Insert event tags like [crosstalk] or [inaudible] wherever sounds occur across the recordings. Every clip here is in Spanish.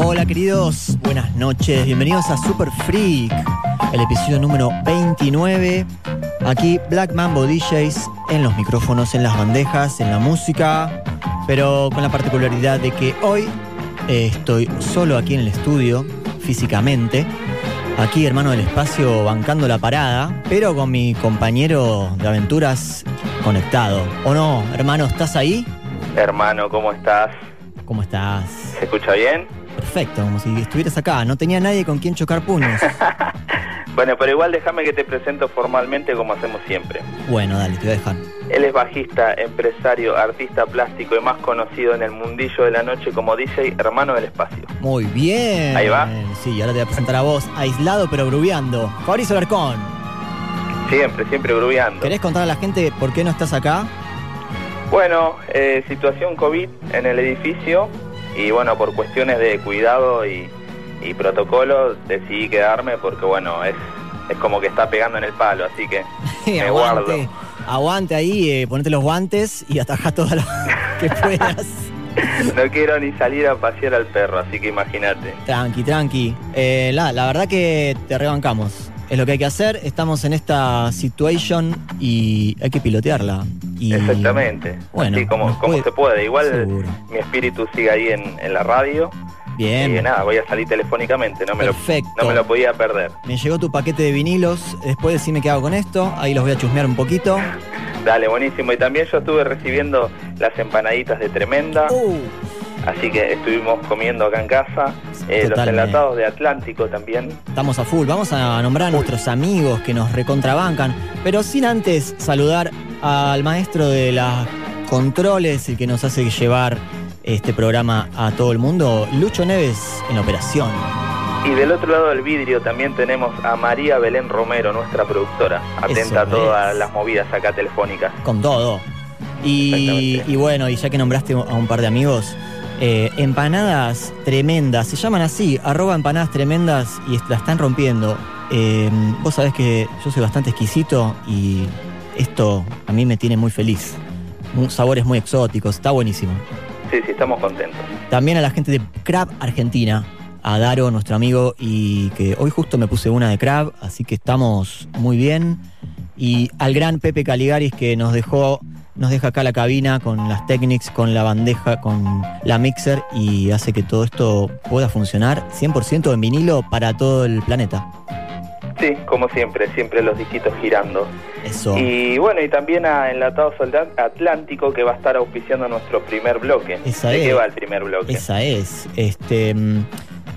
Hola queridos, buenas noches, bienvenidos a Super Freak, el episodio número 29. Aquí Black Mambo DJs en los micrófonos, en las bandejas, en la música, pero con la particularidad de que hoy eh, estoy solo aquí en el estudio, físicamente. Aquí, hermano del espacio, bancando la parada, pero con mi compañero de aventuras conectado. ¿O no, hermano, estás ahí? Hermano, ¿cómo estás? ¿Cómo estás? ¿Se escucha bien? Perfecto, como si estuvieras acá. No tenía nadie con quien chocar puños. [laughs] Bueno, pero igual déjame que te presento formalmente como hacemos siempre. Bueno, dale, te voy a dejar. Él es bajista, empresario, artista plástico y más conocido en el mundillo de la noche como DJ Hermano del Espacio. Muy bien. Ahí va. Sí, ahora te voy a presentar a vos, aislado pero grubeando. Fabricio Alarcón, Siempre, siempre grubeando. ¿querés contar a la gente por qué no estás acá? Bueno, eh, situación COVID en el edificio y bueno, por cuestiones de cuidado y, y protocolo decidí quedarme porque bueno, es, es como que está pegando en el palo, así que [laughs] me guardo. aguante, aguante ahí, eh, ponete los guantes y ataja todo lo que [laughs] puedas. No quiero ni salir a pasear al perro, así que imagínate. Tranqui, tranqui. Eh, la, la verdad que te rebancamos. Es lo que hay que hacer. Estamos en esta situation y hay que pilotearla. Y, Exactamente. Bueno, como, como puede- se puede. Igual Seguro. mi espíritu sigue ahí en, en la radio. Bien. Y nada, voy a salir telefónicamente. No me, lo, Perfecto. no me lo podía perder. Me llegó tu paquete de vinilos. Después decime qué hago con esto. Ahí los voy a chusmear un poquito. [laughs] Dale, buenísimo. Y también yo estuve recibiendo las empanaditas de Tremenda. Uh, Así que estuvimos comiendo acá en casa. Eh, los enlatados de Atlántico también. estamos a full. Vamos a nombrar a nuestros amigos que nos recontrabancan. Pero sin antes saludar al maestro de las controles, el que nos hace llevar este programa a todo el mundo, Lucho Neves en operación. Y del otro lado del vidrio también tenemos a María Belén Romero, nuestra productora. Atenta Eso a todas es. las movidas acá telefónicas. con todo. Y, y bueno, y ya que nombraste a un par de amigos, eh, empanadas tremendas, se llaman así, arroba empanadas tremendas y la están rompiendo. Eh, vos sabés que yo soy bastante exquisito y esto a mí me tiene muy feliz. Sabores muy exóticos, está buenísimo. Sí, sí, estamos contentos. También a la gente de Crab Argentina, a Daro, nuestro amigo, y que hoy justo me puse una de Crab, así que estamos muy bien. Y al gran Pepe Caligaris que nos dejó, nos deja acá la cabina con las Technics, con la bandeja, con la mixer y hace que todo esto pueda funcionar 100% en vinilo para todo el planeta. Sí, como siempre, siempre los disquitos girando. Eso. Y bueno, y también a Enlatados Soldat- Atlántico que va a estar auspiciando nuestro primer bloque. Esa ¿De qué es. va el primer bloque? Esa es. Este, mm,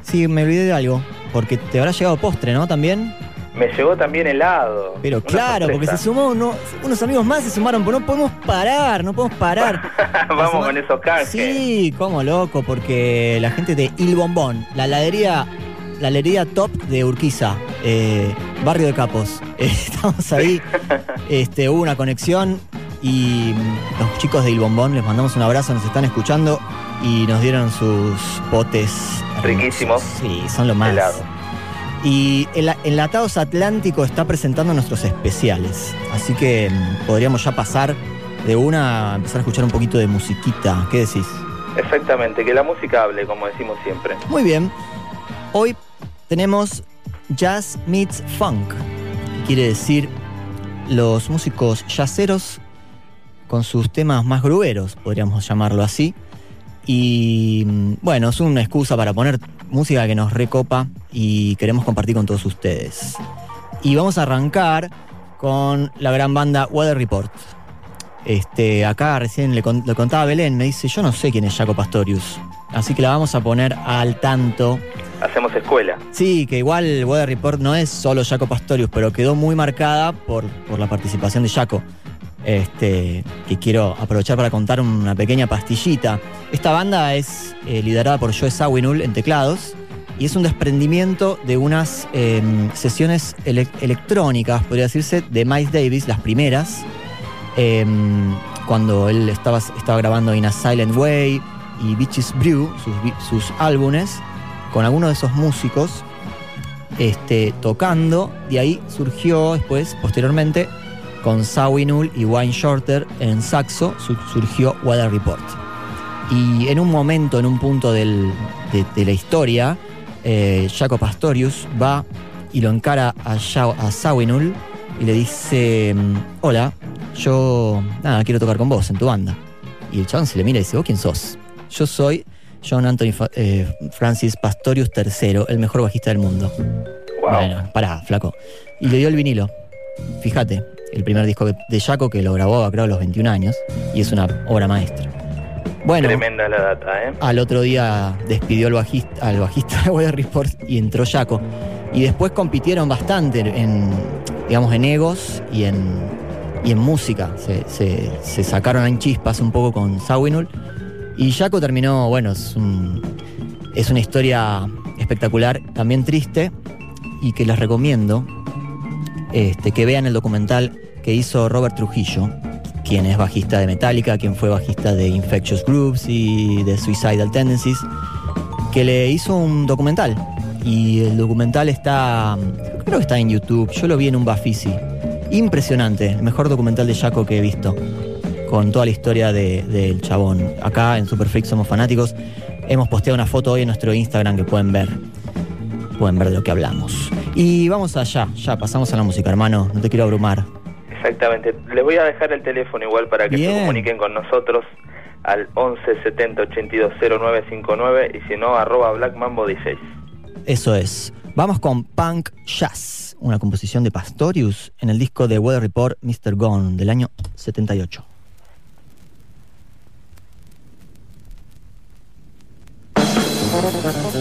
sí, me olvidé de algo, porque te habrá llegado postre, ¿no? También. Me llegó también helado. Pero claro, porque se sumó uno- unos amigos más, se sumaron, pero no podemos parar, no podemos parar. [laughs] Vamos con esos canjes. Sí, como loco, porque la gente de Il Bombón, la heladería, la heladería top de Urquiza, eh, barrio de Capos, [laughs] eh, estamos ahí, [laughs] este, hubo una conexión y los chicos de Il Bombón, les mandamos un abrazo, nos están escuchando y nos dieron sus potes. Riquísimos. Sí, son lo más. Helado. Y el Enlatados Atlántico está presentando nuestros especiales. Así que mm, podríamos ya pasar de una a empezar a escuchar un poquito de musiquita. ¿Qué decís? Exactamente, que la música hable, como decimos siempre. Muy bien. Hoy tenemos Jazz Meets Funk. que Quiere decir los músicos jazzeros con sus temas más grueros, podríamos llamarlo así. Y mm, bueno, es una excusa para poner música que nos recopa y queremos compartir con todos ustedes. Y vamos a arrancar con la gran banda Weather Report. Este, acá recién le, con- le contaba Belén, me dice, yo no sé quién es Jaco Pastorius. Así que la vamos a poner al tanto. Hacemos escuela. Sí, que igual Weather Report no es solo Jaco Pastorius, pero quedó muy marcada por, por la participación de Jaco. Este, que quiero aprovechar para contar una pequeña pastillita. Esta banda es eh, liderada por Joe Sawinul en teclados y es un desprendimiento de unas eh, sesiones ele- electrónicas, podría decirse, de Miles Davis, las primeras, eh, cuando él estaba, grabando In a Silent Way y Bitches Brew, sus álbumes, con algunos de esos músicos este, tocando. De ahí surgió después, posteriormente, con Sawinul y Wayne Shorter en saxo, su- surgió Weather Report. Y en un momento, en un punto del- de, de la historia, eh, Jaco Pastorius va y lo encara a, a Sawinul y le dice, mm, hola, yo nada, quiero tocar con vos en tu banda. Y el chabón se le mira y dice, ¿vos quién sos? Yo soy John Anthony eh, Francis Pastorius III, el mejor bajista del mundo. Wow. Bueno, pará, flaco. Y le dio el vinilo. Fíjate, el primer disco de Jaco que lo grabó creo a los 21 años y es una obra maestra. Bueno, Tremenda la data, ¿eh? al otro día despidió al bajista, al bajista de Weather Report y entró Jaco. Y después compitieron bastante en, digamos, en egos y en, y en música. Se, se- se sacaron en chispas un poco con Sawinul. Y Jaco terminó, bueno, es, un- es una historia espectacular, también triste, y que les recomiendo este, que vean el documental que hizo Robert Trujillo, quien es bajista de Metallica, quien fue bajista de Infectious Groups y de Suicidal Tendencies, que le hizo un documental. Y el documental está, creo que está en YouTube, yo lo vi en un Bafisi. Impresionante, el mejor documental de Jaco que he visto, con toda la historia de- del chabón. Acá en Superfreak somos fanáticos. Hemos posteado una foto hoy en nuestro Instagram que pueden ver. Pueden ver de lo que hablamos. Y vamos allá, ya pasamos a la música, hermano. No te quiero abrumar. Exactamente. Les voy a dejar el teléfono igual para que Bien. se comuniquen con nosotros al 11 70 82 0959 y si no, arroba Black Mambo 16. Eso es. Vamos con Punk Jazz, una composición de Pastorius en el disco de Weather Report Mr. Gone del año 78.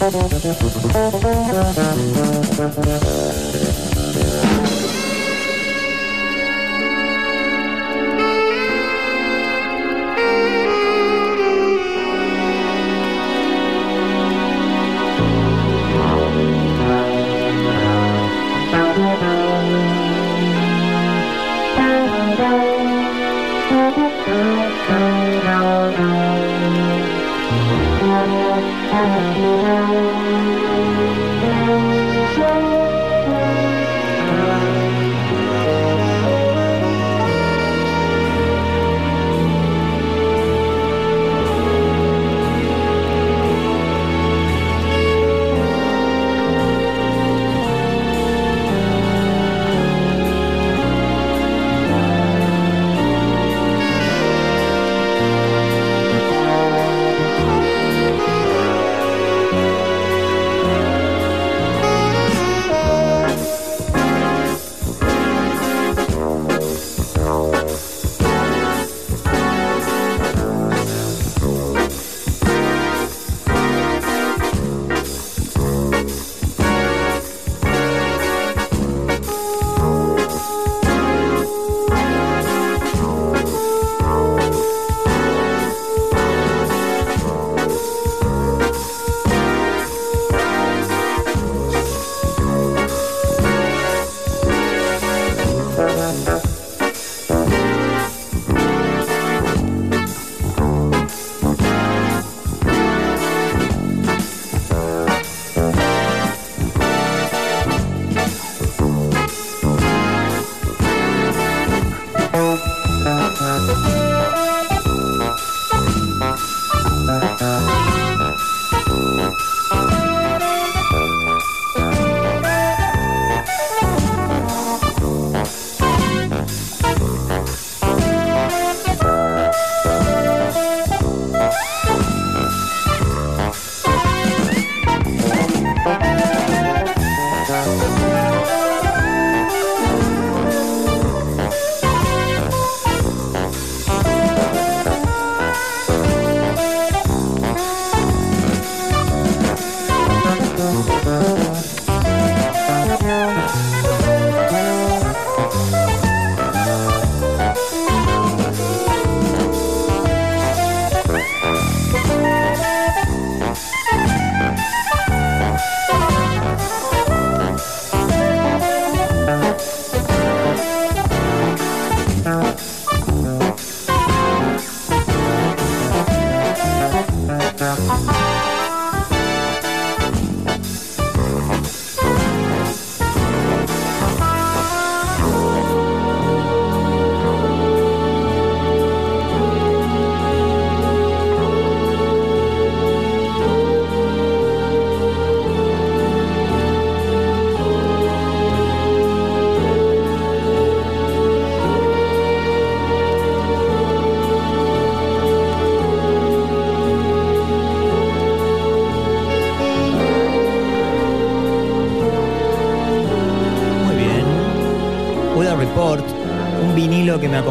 Mm-hmm. Thank you.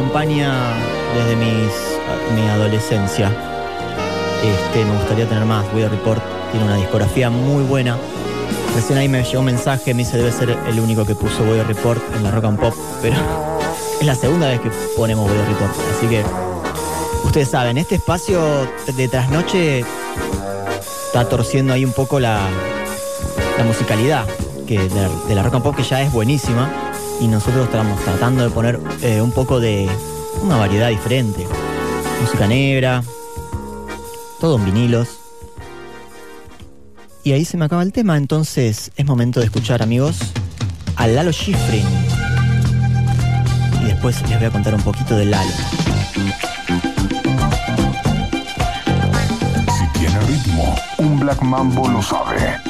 Desde mi adolescencia. Este, me gustaría tener más. Weather Report tiene una discografía muy buena. Recién ahí me llegó un mensaje, me dice debe ser el único que puso Weather Report en la Rock and Pop, pero [laughs] es la segunda vez que ponemos Weather Report. Así que ustedes saben, este espacio de trasnoche está torciendo ahí un poco la, musicalidad que de, la rock and pop que ya es buenísima y nosotros estamos tratando de poner eh, un poco de una variedad diferente. Música negra, todo en vinilos. Y ahí se me acaba el tema, entonces es momento de escuchar, amigos, a Lalo Schifrin. Y después les voy a contar un poquito de Lalo. Si tiene ritmo, un Black Mambo lo sabe.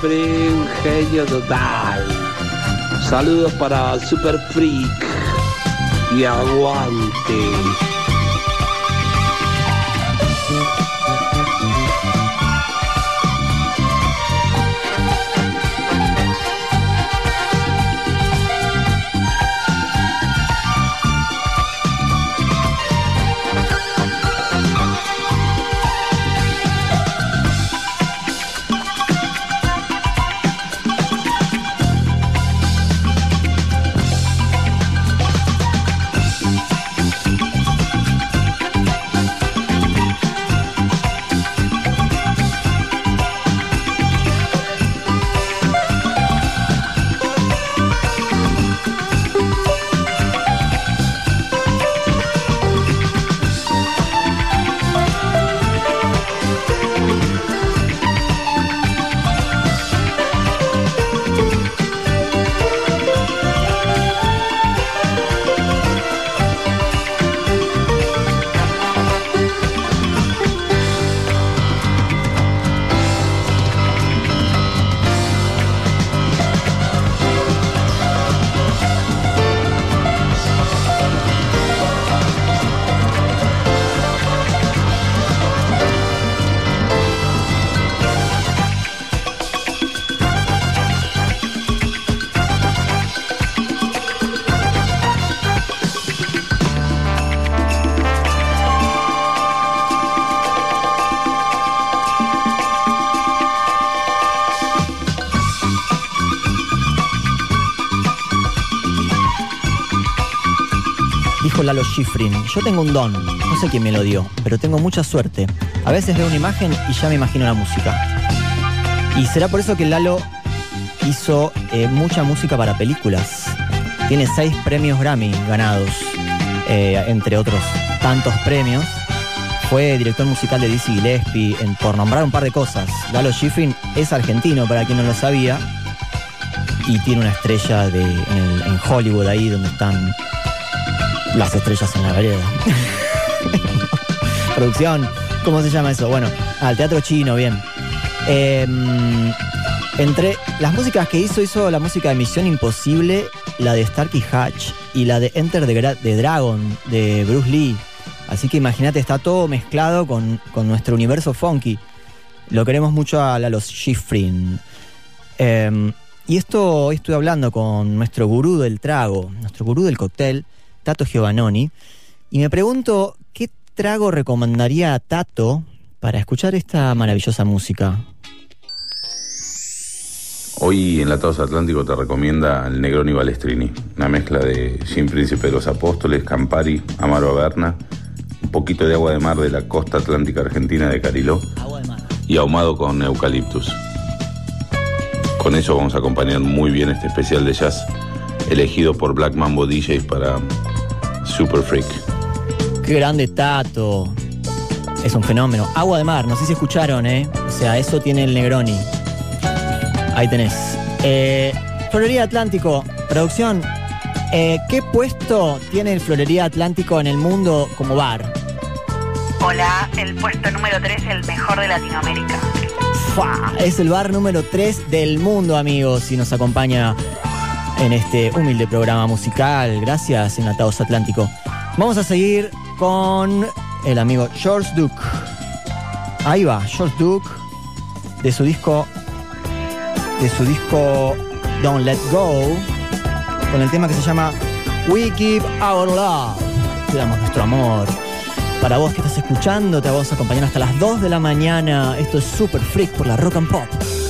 Chifre, un genio total. Saludos para Super Freak y aguante. Yo tengo un don, no sé quién me lo dio, pero tengo mucha suerte. A veces veo una imagen y ya me imagino la música. Y será por eso que Lalo hizo eh, mucha música para películas. Tiene seis premios Grammy ganados, eh, entre otros tantos premios. Fue director musical de Dizzy Gillespie, en, por nombrar un par de cosas. Lalo Schifrin es argentino, para quien no lo sabía, y tiene una estrella de, en Hollywood, ahí donde están las estrellas en la vereda. [laughs] Producción, ¿cómo se llama eso? Bueno, al teatro chino, bien. Em, entre las músicas que hizo, hizo la música de Misión Imposible, la de Starkey Hatch y la de Enter the, Dragon de Bruce Lee. Así que imagínate, está todo mezclado con, nuestro universo funky. Lo queremos mucho a los Schifrin. Em, y esto hoy estoy hablando con nuestro gurú del trago, nuestro gurú del cóctel, Tato Giovannoni, y me pregunto qué trago recomendaría a Tato para escuchar esta maravillosa música. Hoy en Latados Atlántico te recomienda el Negroni Balestrini, una mezcla de Gin Príncipe de los Apóstoles, Campari, Amaro Averna, un poquito de agua de mar de la costa atlántica argentina de Cariló y ahumado con eucaliptus. Con eso vamos a acompañar muy bien este especial de jazz elegido por Black Mambo DJs para Super Freak. Qué grande Tato. Es un fenómeno. Agua de mar, no sé si escucharon, ¿eh? O sea, eso tiene el Negroni. Ahí tenés. Eh, Florería Atlántico, producción. eh, ¿Qué puesto tiene el Florería Atlántico en el mundo como bar? Hola, el puesto número 3, el mejor de Latinoamérica. ¡Fua! Es el bar número 3 del mundo, amigos, y nos acompaña en este humilde programa musical. Gracias, Enlatados Atlántico. Vamos a seguir con el amigo George Duke. Ahí va, George Duke, de su disco, de su disco Don't Let Go, con el tema que se llama We Give Our Love. Te damos nuestro amor. Para vos que estás escuchando, te vamos a acompañar hasta las 2 de la mañana. Esto es Super Freak por la Rock and Pop.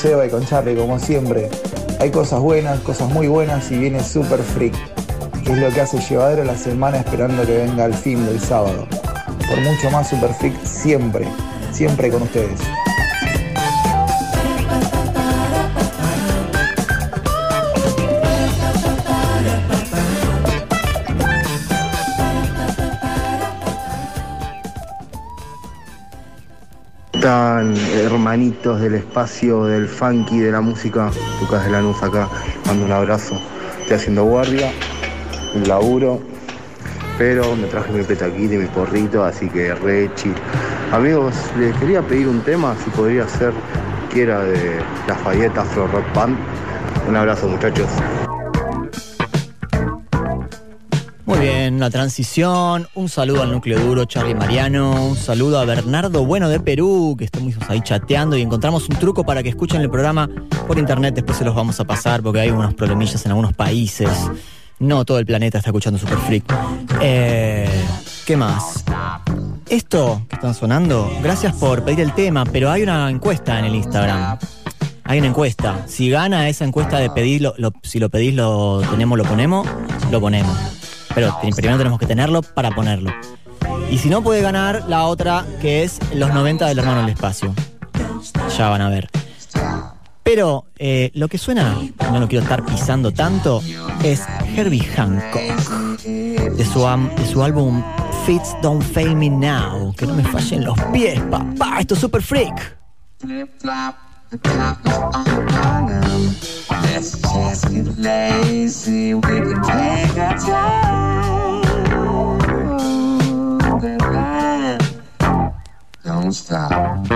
Seba y con Charlie, como siempre. Hay cosas buenas, cosas muy buenas y viene super freak, que es lo que hace llevadero la semana esperando que venga el fin del sábado. Por mucho más super freak, siempre, siempre con ustedes. Hermanitos del espacio, del funky, de la música. Lucas de Lanús acá, mando un abrazo. Estoy haciendo guardia, un laburo, pero me traje mi petaquita y mi porrito, así que re chill. Amigos, les quería pedir un tema, si podría ser, que era de la Falleta Afro Rock Band. Un abrazo muchachos. Bien, la transición. Un saludo al núcleo duro, Charlie Mariano. Un saludo a Bernardo Bueno de Perú, que estamos ahí chateando y encontramos un truco para que escuchen el programa por internet. Después se los vamos a pasar porque hay unos problemillas en algunos países. No todo el planeta está escuchando Super Freak. Eh, ¿Qué más? Esto que están sonando, gracias por pedir el tema, pero hay una encuesta en el Instagram. Hay una encuesta. Si gana esa encuesta de pedirlo, lo- si lo pedís, lo tenemos, lo ponemos, lo ponemos. Pero pri- primero tenemos que tenerlo para ponerlo. Y si no puede ganar la otra, que es los 90 del hermano del espacio. Ya van a ver. Pero eh, lo que suena, no lo quiero estar pisando tanto, es Herbie Hancock. De su, de su álbum Fits Don't Fail Me Now. Que no me fallen los pies, papá. Esto es Super Freak. Let's just get lazy. We can take our time. Don't stop.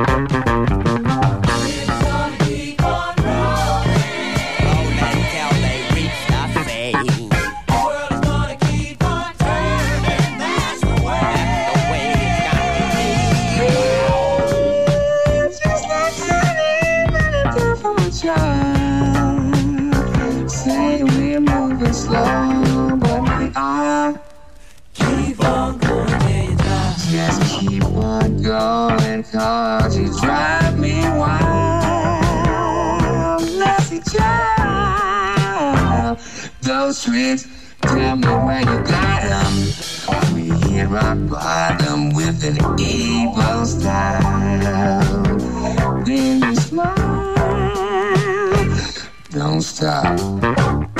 On going, cause you drive me wild. Lassie child. Those streets, tell me where you got them. We hit rock bottom with an evil style. Then you smile. Don't stop.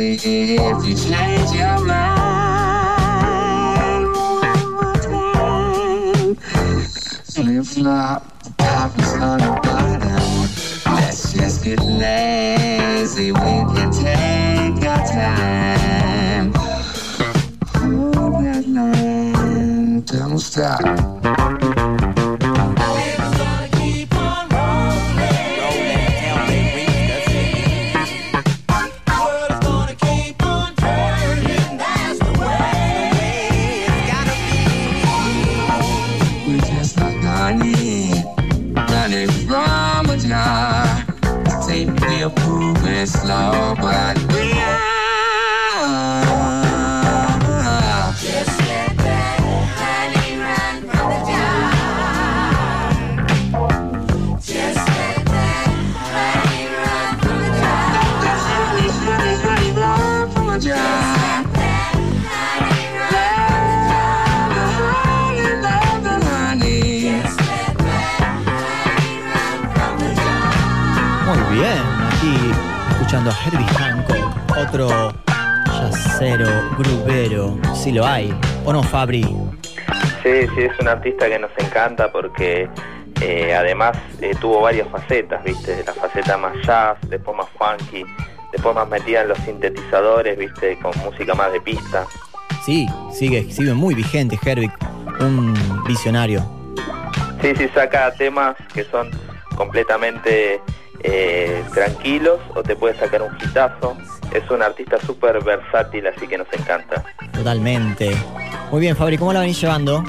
If you change your mind. One more time. Flip flop, the top is on the bottom. Let's just get lazy. We can take our time. Hold that line. Don't stop. Escuchando a Herbie Hancock, otro yacero, grubero, si lo hay. ¿O no, Fabri? Sí, sí, es un artista que nos encanta porque eh, además eh, tuvo varias facetas, ¿viste? La faceta más jazz, después más funky, después más metida en los sintetizadores, ¿viste? Con música más de pista. Sí, sigue, sigue muy vigente Herbie, un visionario. Sí, sí, saca temas que son completamente eh, tranquilos o te puede sacar un hitazo. Es un artista súper versátil, así que nos encanta. Totalmente. Muy bien, Fabri, ¿cómo la venís llevando?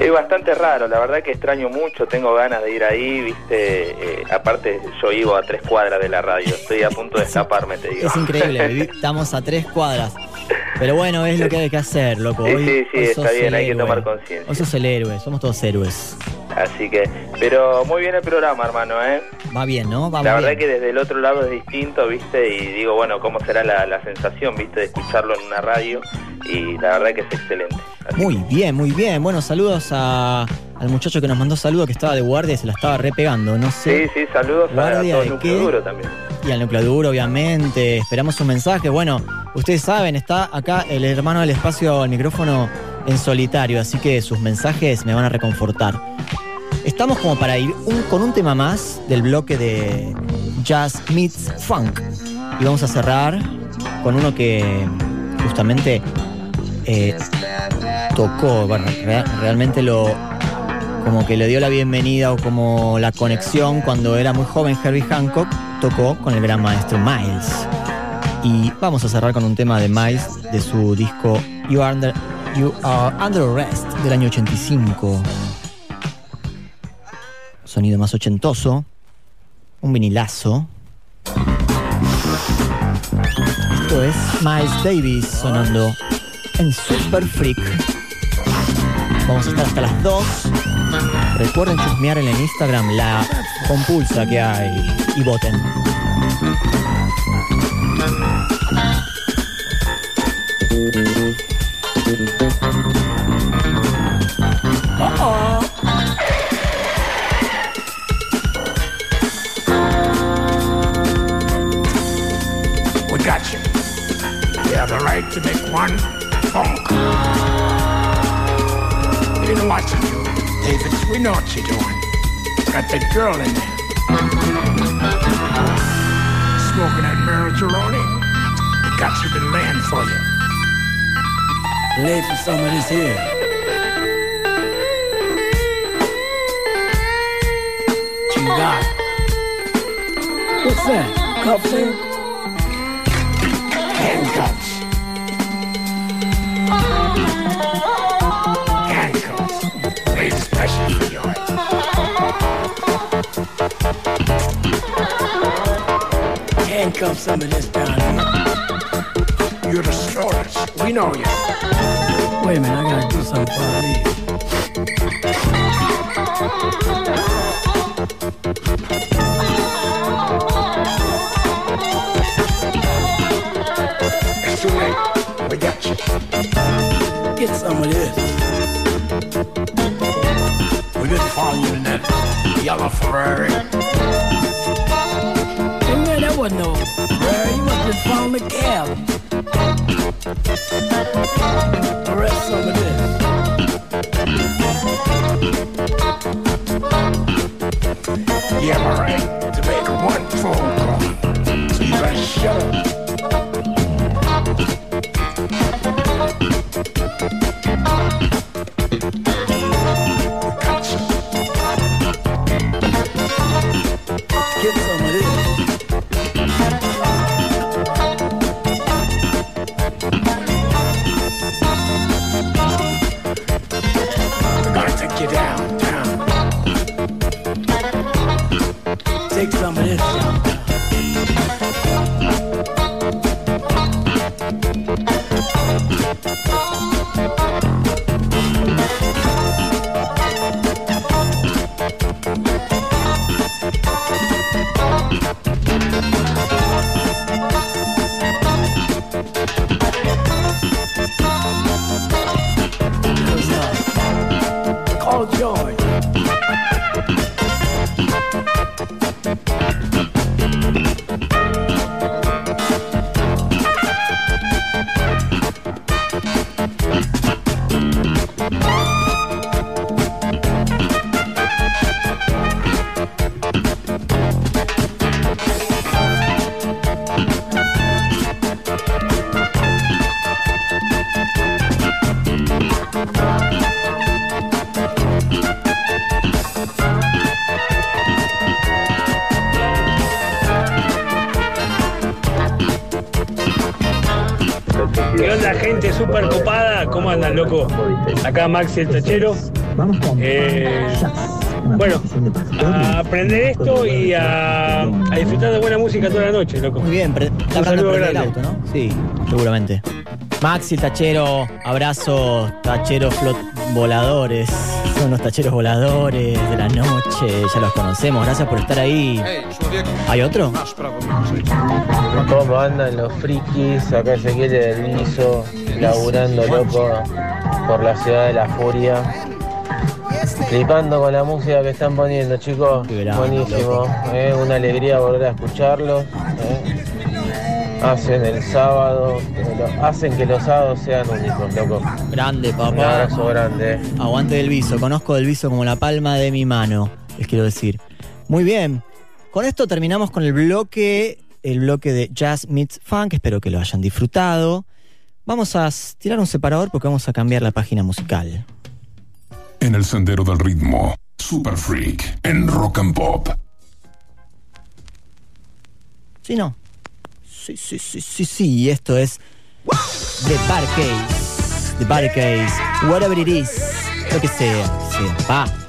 Es bastante raro, la verdad que extraño mucho, tengo ganas de ir ahí, viste, eh, aparte yo vivo a tres cuadras de la radio, estoy a punto de [laughs] escaparme, te digo. Es increíble, [laughs] estamos a tres cuadras. Pero bueno, es lo que hay que hacer, loco. Sí, Hoy- sí, sí, hoy está bien, hay que tomar conciencia. Hoy sos el héroe, somos todos héroes. Así que, pero muy bien el programa, hermano, ¿eh? Va bien, ¿no? Va la verdad bien. que desde el otro lado es distinto, ¿viste? Y digo, bueno, ¿cómo será la, la sensación, ¿viste? De escucharlo en una radio. Y la verdad que es excelente. Así Muy bien, muy bien. Bueno, saludos a- al muchacho que nos mandó saludos que estaba de guardia y se la estaba repegando. No sé. Sí, sí, saludos a Guardia todo de el núcleo qué? duro también. Y al núcleo duro, obviamente. Esperamos un mensaje. Bueno, ustedes saben, está acá el hermano del espacio al micrófono en solitario, así que sus mensajes me van a reconfortar. Estamos como para ir un- con un tema más del bloque de Jazz Meets Funk. Y vamos a cerrar con uno que justamente eh, tocó, bueno, rea- realmente lo como que le dio la bienvenida o como la conexión cuando era muy joven Herbie Hancock tocó con el gran maestro Miles. Y vamos a cerrar con un tema de Miles de su disco You Are Under, you Are Under Arrest del año 85. Sonido más ochentoso, un vinilazo. Esto es Miles Davis sonando en Super Freak. Vamos a estar hasta las 2. Recuerden chusmear en el Instagram la compulsa que hay y voten. We got you. You have the right to make one call. You know what you do, David. We know what you're doing. Got that girl in there. Smoking that marijuana. Got you been laying for you. Lay for some of this here. What you got? What's that? Cuffs in? Handcuff some of this down. You're the strollers. We know you. Wait a minute, I gotta do something for I leave. It's too late. We got you. Get some of this. We've been following you in that yellow Ferrari. Wasn't no rare. You must have found the cab. Arrest some of this. You have a right to make one phone call. So you. Loco? Acá Maxi el Tachero. Eh, bueno, a aprender esto y a, a disfrutar de buena música toda la noche, loco. Muy bien, está hablando de el auto, ¿no? Sí, seguramente. Maxi, el tachero, abrazo, tacheros flot voladores. Son los tacheros voladores de la noche, ya los conocemos. Gracias por estar ahí. ¿Hay otro? ¿Cómo andan los frikis? Acá Ezequiel del Viso, laburando loco por la ciudad de la furia. Flipando con la música que están poniendo, chicos. Buenísimo. eh, Una alegría volver a escucharlos. eh. Hacen el sábado, lo- hacen que los sábados sean únicos, loco. Grande, Un papá. abrazo grande. Aguante del viso. Conozco del viso como la palma de mi mano, les quiero decir. Muy bien. Con esto terminamos con el bloque, el bloque de Jazz Meets Funk. Espero que lo hayan disfrutado. Vamos a tirar un separador porque vamos a cambiar la página musical. En el sendero del ritmo, Super Freak en Rock and Pop. ¿Sí, no? Sí, sí, sí, sí, sí. Y esto es The Bar Case. The Bar Case. Whatever it is. Lo que sea. Sí. Va.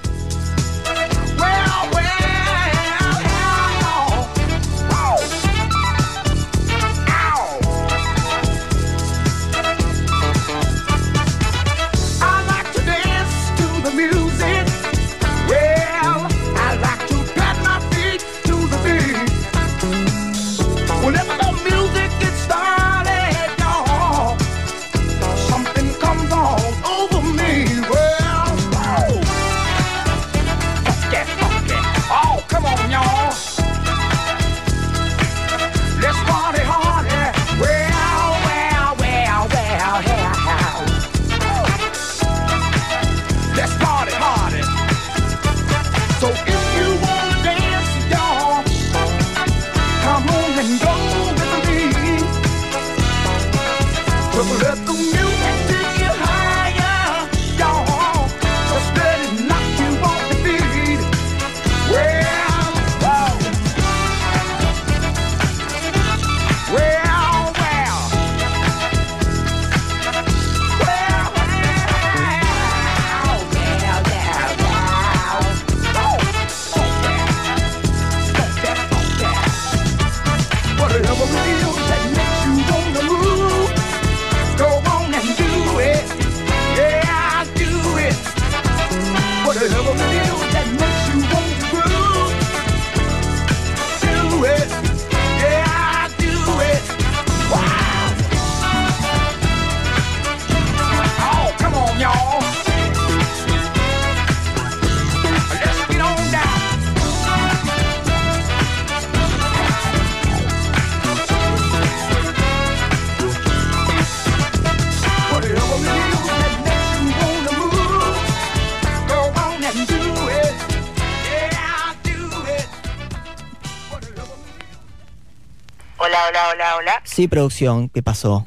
Sí, producción. ¿Qué pasó?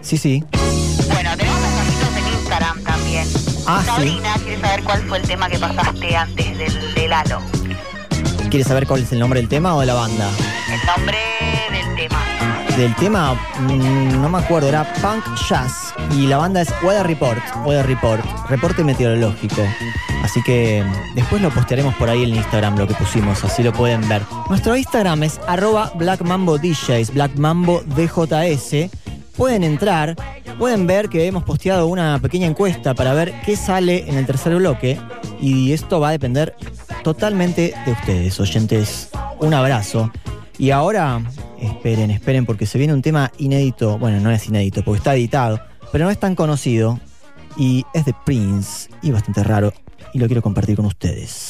Sí, sí. Bueno, tenemos mensajitos en Instagram también. Ah, sí. Sabrina quiere saber cuál fue el tema que pasaste antes del, del halo. ¿Quieres saber cuál es el nombre del tema o de la banda? El nombre del tema. Del tema, mm, no me acuerdo, era Punk Jazz. Y la banda es Weather Report. Weather Report. Reporte meteorológico. Así que mm, después lo postearemos por ahí en Instagram, lo que pusimos, así lo pueden ver. Nuestro Instagram es arroba Black Mambo DJs, Black Mambo DJS. Pueden entrar, pueden ver que hemos posteado una pequeña encuesta para ver qué sale en el tercer bloque. Y esto va a depender totalmente de ustedes, oyentes. Un abrazo. Y ahora, esperen, esperen, porque se viene un tema inédito. Bueno, no es inédito, porque está editado, pero no es tan conocido. Y es de Prince, y bastante raro. Y lo quiero compartir con ustedes.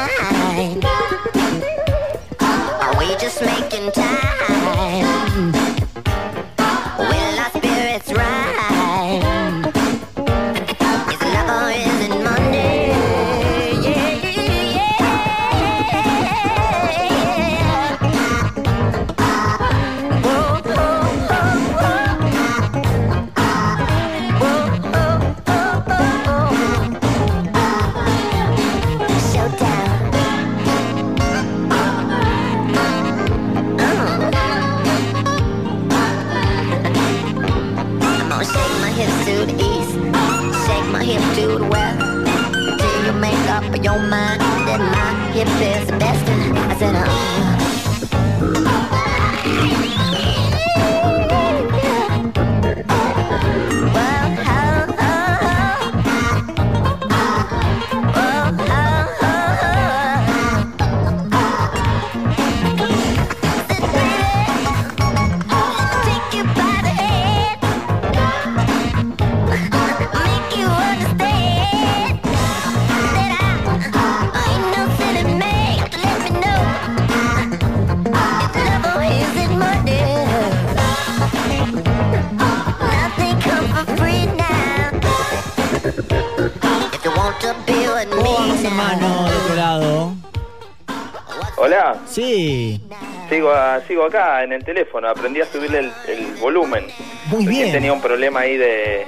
en el teléfono, aprendí a subirle el, el volumen. Muy bien. tenía un problema ahí de,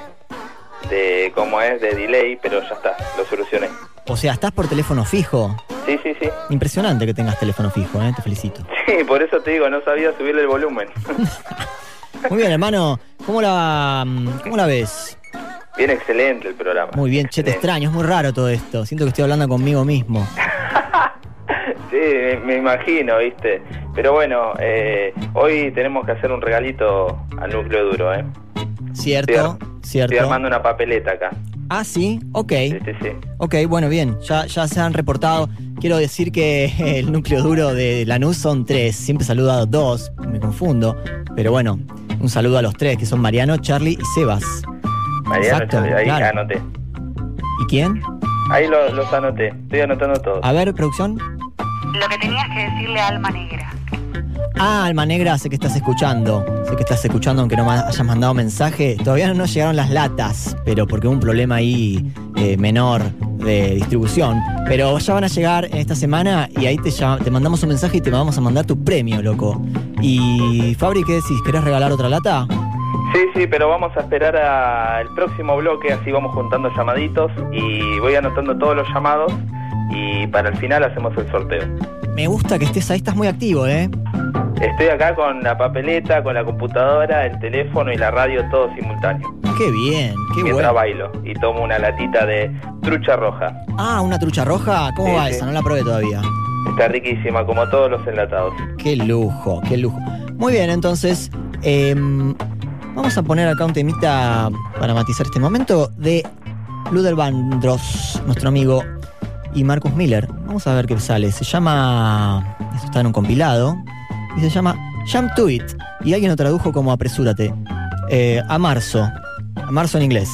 de, ¿cómo es? De delay, pero ya está, lo solucioné. O sea, estás por teléfono fijo. Sí, sí, sí. Impresionante que tengas teléfono fijo, ¿eh? Te felicito. [laughs] Sí, por eso te digo, no sabía subirle el volumen. [laughs] Muy bien, hermano. ¿Cómo la, cómo la ves? Bien excelente el programa. Muy bien, che, te extraño. Es muy raro todo esto. Siento que estoy hablando conmigo mismo. [laughs] Sí, me, me imagino, ¿viste? Pero bueno, eh, hoy tenemos que hacer un regalito al núcleo duro, ¿eh? ¿Cierto? Estoy ¿Cierto? armando una papeleta acá. Ah, sí, ok. Sí, sí, sí. Ok, bueno, bien, ya, ya se han reportado. Quiero decir que [laughs] el núcleo duro de Lanús son tres. Siempre saludo a dos, me confundo. Pero bueno, un saludo a los tres, que son Mariano, Charlie y Sebas. Mariano, Exacto, Charlie, ahí claro. anoté. ¿Y quién? Ahí lo- los anoté, estoy anotando todos. A ver, producción. Lo que tenías que decirle a Alma Negra. Ah, Alma Negra, sé que estás escuchando. Sé que estás escuchando, aunque no ma- hayas mandado mensaje. Todavía no nos llegaron las latas, pero porque hubo un problema ahí eh, menor de distribución. Pero ya van a llegar en esta semana y ahí te, te mandamos un mensaje y te vamos a mandar tu premio, loco. Y Fabri, ¿qué decís? ¿Querés regalar otra lata? Sí, sí, pero vamos a esperar al próximo bloque, así vamos juntando llamaditos y voy anotando todos los llamados y para el final hacemos el sorteo. Me gusta que estés ahí, estás muy activo, ¿eh? Estoy acá con la papeleta, con la computadora, el teléfono y la radio todo simultáneo. Qué bien, qué Mientras bueno. bailo y tomo una latita de trucha roja. Ah, una trucha roja. ¿Cómo Sí, va sí. esa? No la probé todavía. Está riquísima, como todos los enlatados. Qué lujo, qué lujo. Muy bien, entonces, em, vamos a poner acá un temita para matizar este momento de Luder Vandross, nuestro amigo, y Marcus Miller. Vamos a ver qué sale. Se llama. Esto está en un compilado. Y se llama Jump to It. Y alguien lo tradujo como apresúrate. Eh, a marzo. A marzo en inglés.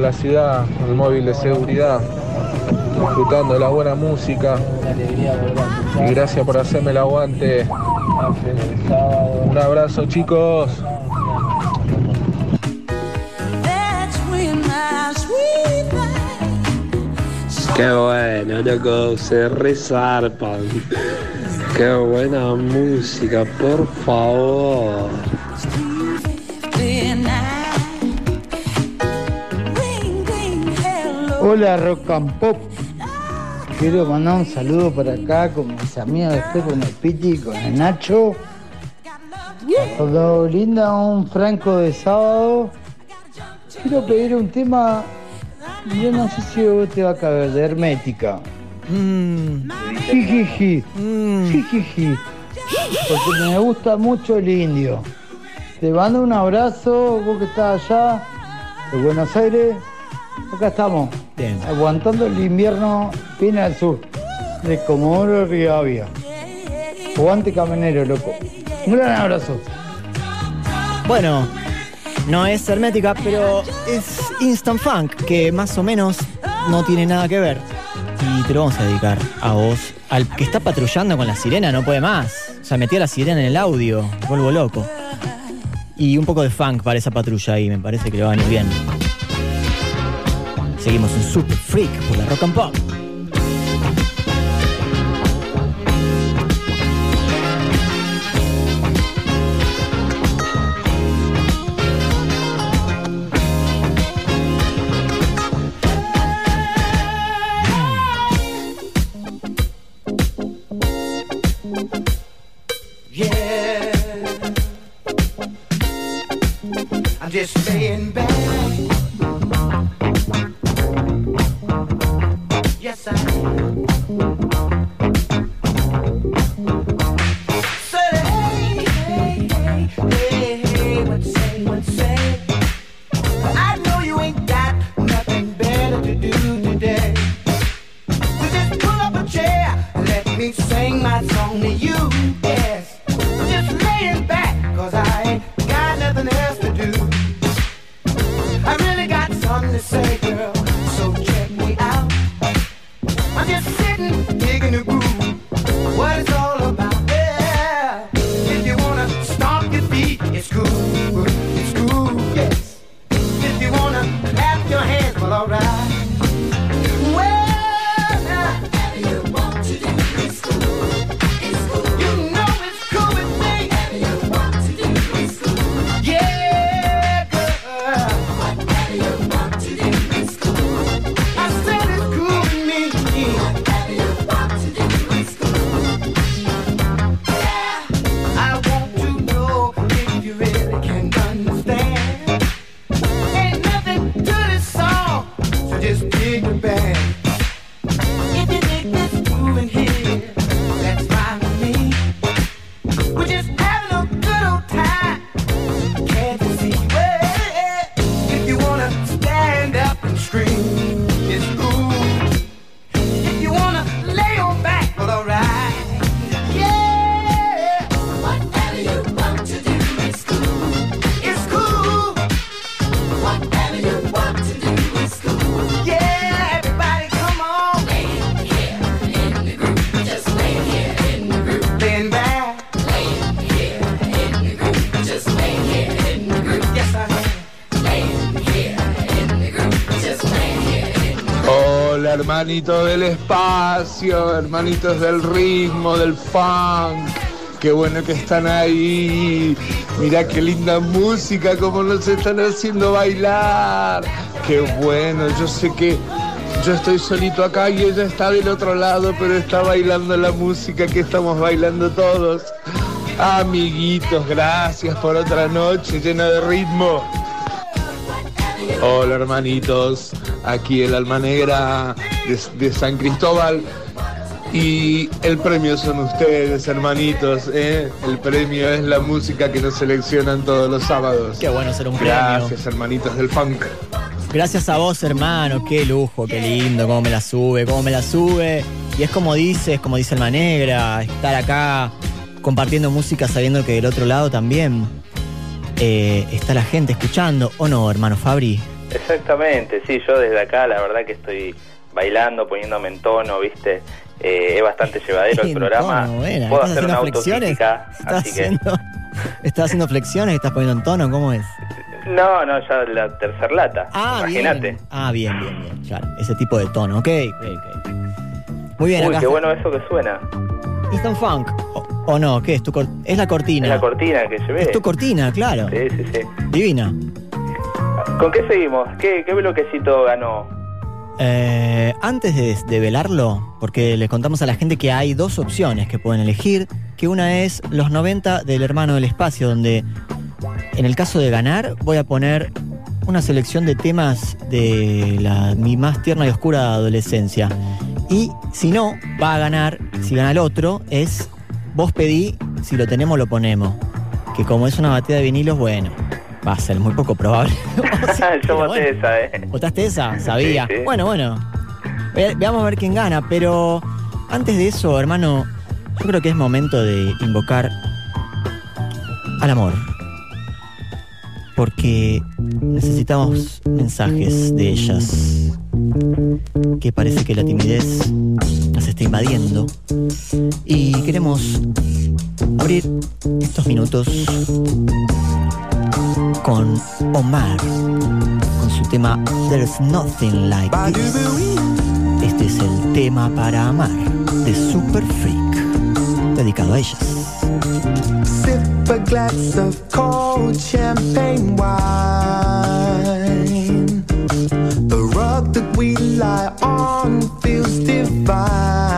La ciudad, el móvil de seguridad, disfrutando de la buena música. Y gracias por hacerme el aguante. Un abrazo chicos. Qué bueno, loco, se resarpan. Qué buena música, por favor. Hola Rock and Pop. Quiero mandar un saludo por acá con mis amigos después con el Piti y con el Nacho. Todo linda, un franco de sábado. Quiero pedir un tema, yo no sé si vos te va a caber, de Hermética. Jijiji. Jijiji. Porque me gusta mucho el indio. Te mando un abrazo, vos que estás allá, de Buenos Aires. Acá estamos, aguantando el invierno bien al sur, de Comodoro Rivadavia. Aguante camionero, loco. Un gran abrazo. Bueno, no es hermética, pero es instant funk, que más o menos no tiene nada que ver. Y te lo vamos a dedicar a vos, al que está patrullando con la sirena, no puede más. O sea, metió la sirena en el audio, vuelvo loco. Y un poco de funk para esa patrulla ahí, me parece que le va a venir bien. Seguimos en Super Freak por la Rock and Pop. Hermanitos del espacio, hermanitos del ritmo, del funk. Qué bueno que están ahí. Mirá qué linda música, cómo nos están haciendo bailar. Qué bueno, yo sé que yo estoy solito acá y ella está del otro lado, pero está bailando la música que estamos bailando todos. Amiguitos, gracias por otra noche llena de ritmo. Hola hermanitos, aquí el Alma Negra de, de San Cristóbal. Y el premio son ustedes, hermanitos. ¿eh? El premio es la música que nos seleccionan todos los sábados. Qué bueno ser un premio. Gracias, hermanitos del funk. Gracias a vos, hermano. Qué lujo, qué lindo, cómo me la sube, cómo me la sube. Y es como dices, como dice Alma Negra, estar acá compartiendo música sabiendo que del otro lado también eh, está la gente escuchando. ¿O no, hermano Fabri? Exactamente, sí, yo desde acá la verdad que estoy bailando, poniéndome en tono, ¿viste? Eh, es bastante llevadero el programa. tono, buena. Puedo ¿Estás hacer una autocrítica, ¿Estás así que... haciendo, [laughs] ¿Estás haciendo flexiones? ¿Estás poniendo en tono? ¿Cómo es? No, no, ya la tercer lata. Ah, Imagínate. bien. Ah, bien, bien, bien. Claro, ese tipo de tono. Ok, ok, ok. Muy bien, Uy, acá. qué bueno eso que suena. Instant Funk. O, o no? ¿Qué es? Tu es la cortina. Es la cortina que llevé. Es tu cortina, claro. Sí, sí, sí. Divina. ¿Con qué seguimos? ¿Qué, bloquecito ganó? Eh, antes de, velarlo, porque les contamos a la gente que hay dos opciones que pueden elegir, que una es los 90 del hermano del espacio, donde en el caso de ganar voy a poner una selección de temas de mi más tierna y oscura adolescencia. Y si no, va a ganar, si gana el otro, es vos pedí, si lo tenemos lo ponemos. Que como es una batida de vinilos, bueno, va a ser muy poco probable. [laughs] Yo voté esa, ¿eh? ¿Votaste esa? Sabía. Sí, sí. Bueno, bueno. Ve- veamos a ver quién gana, pero antes de eso, hermano, yo creo que es momento de invocar al amor. Porque necesitamos mensajes de ellas. Que parece que la timidez las está invadiendo. Y queremos abrir estos minutos con Omar, con su tema There's Nothing Like This. Este es el tema para amar de Super Freak, dedicado a ellas. Sip a glass of cold champagne wine. The rug that we lie on feels divine.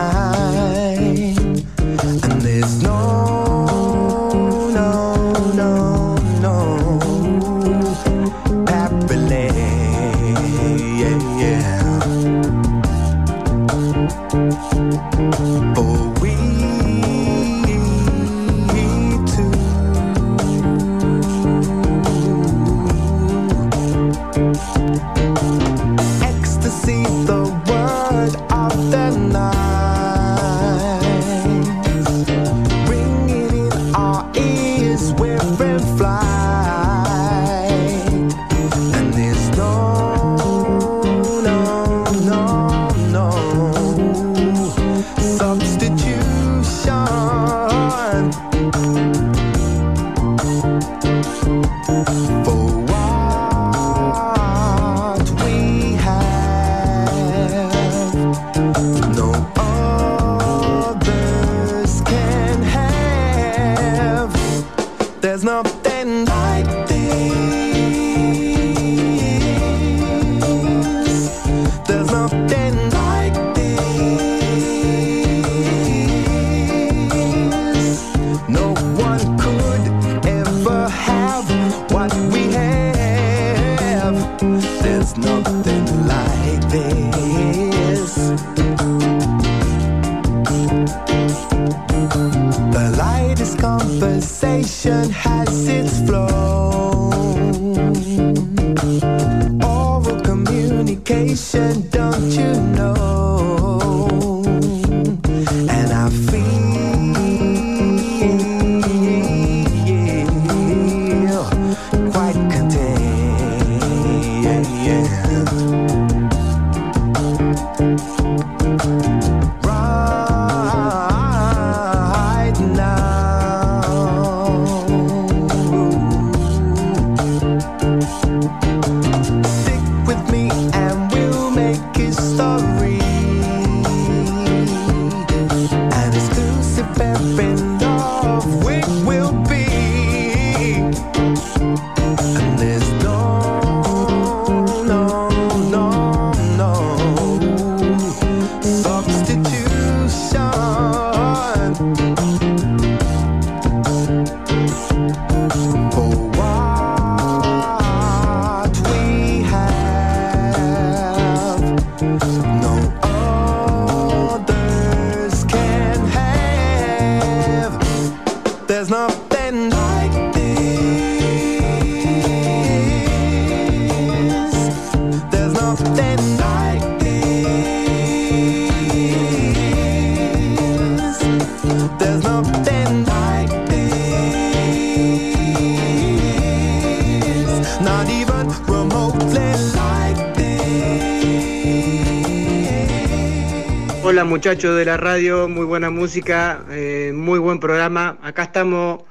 Muchachos de la radio, muy buena música, eh, muy buen programa. Acá estamos,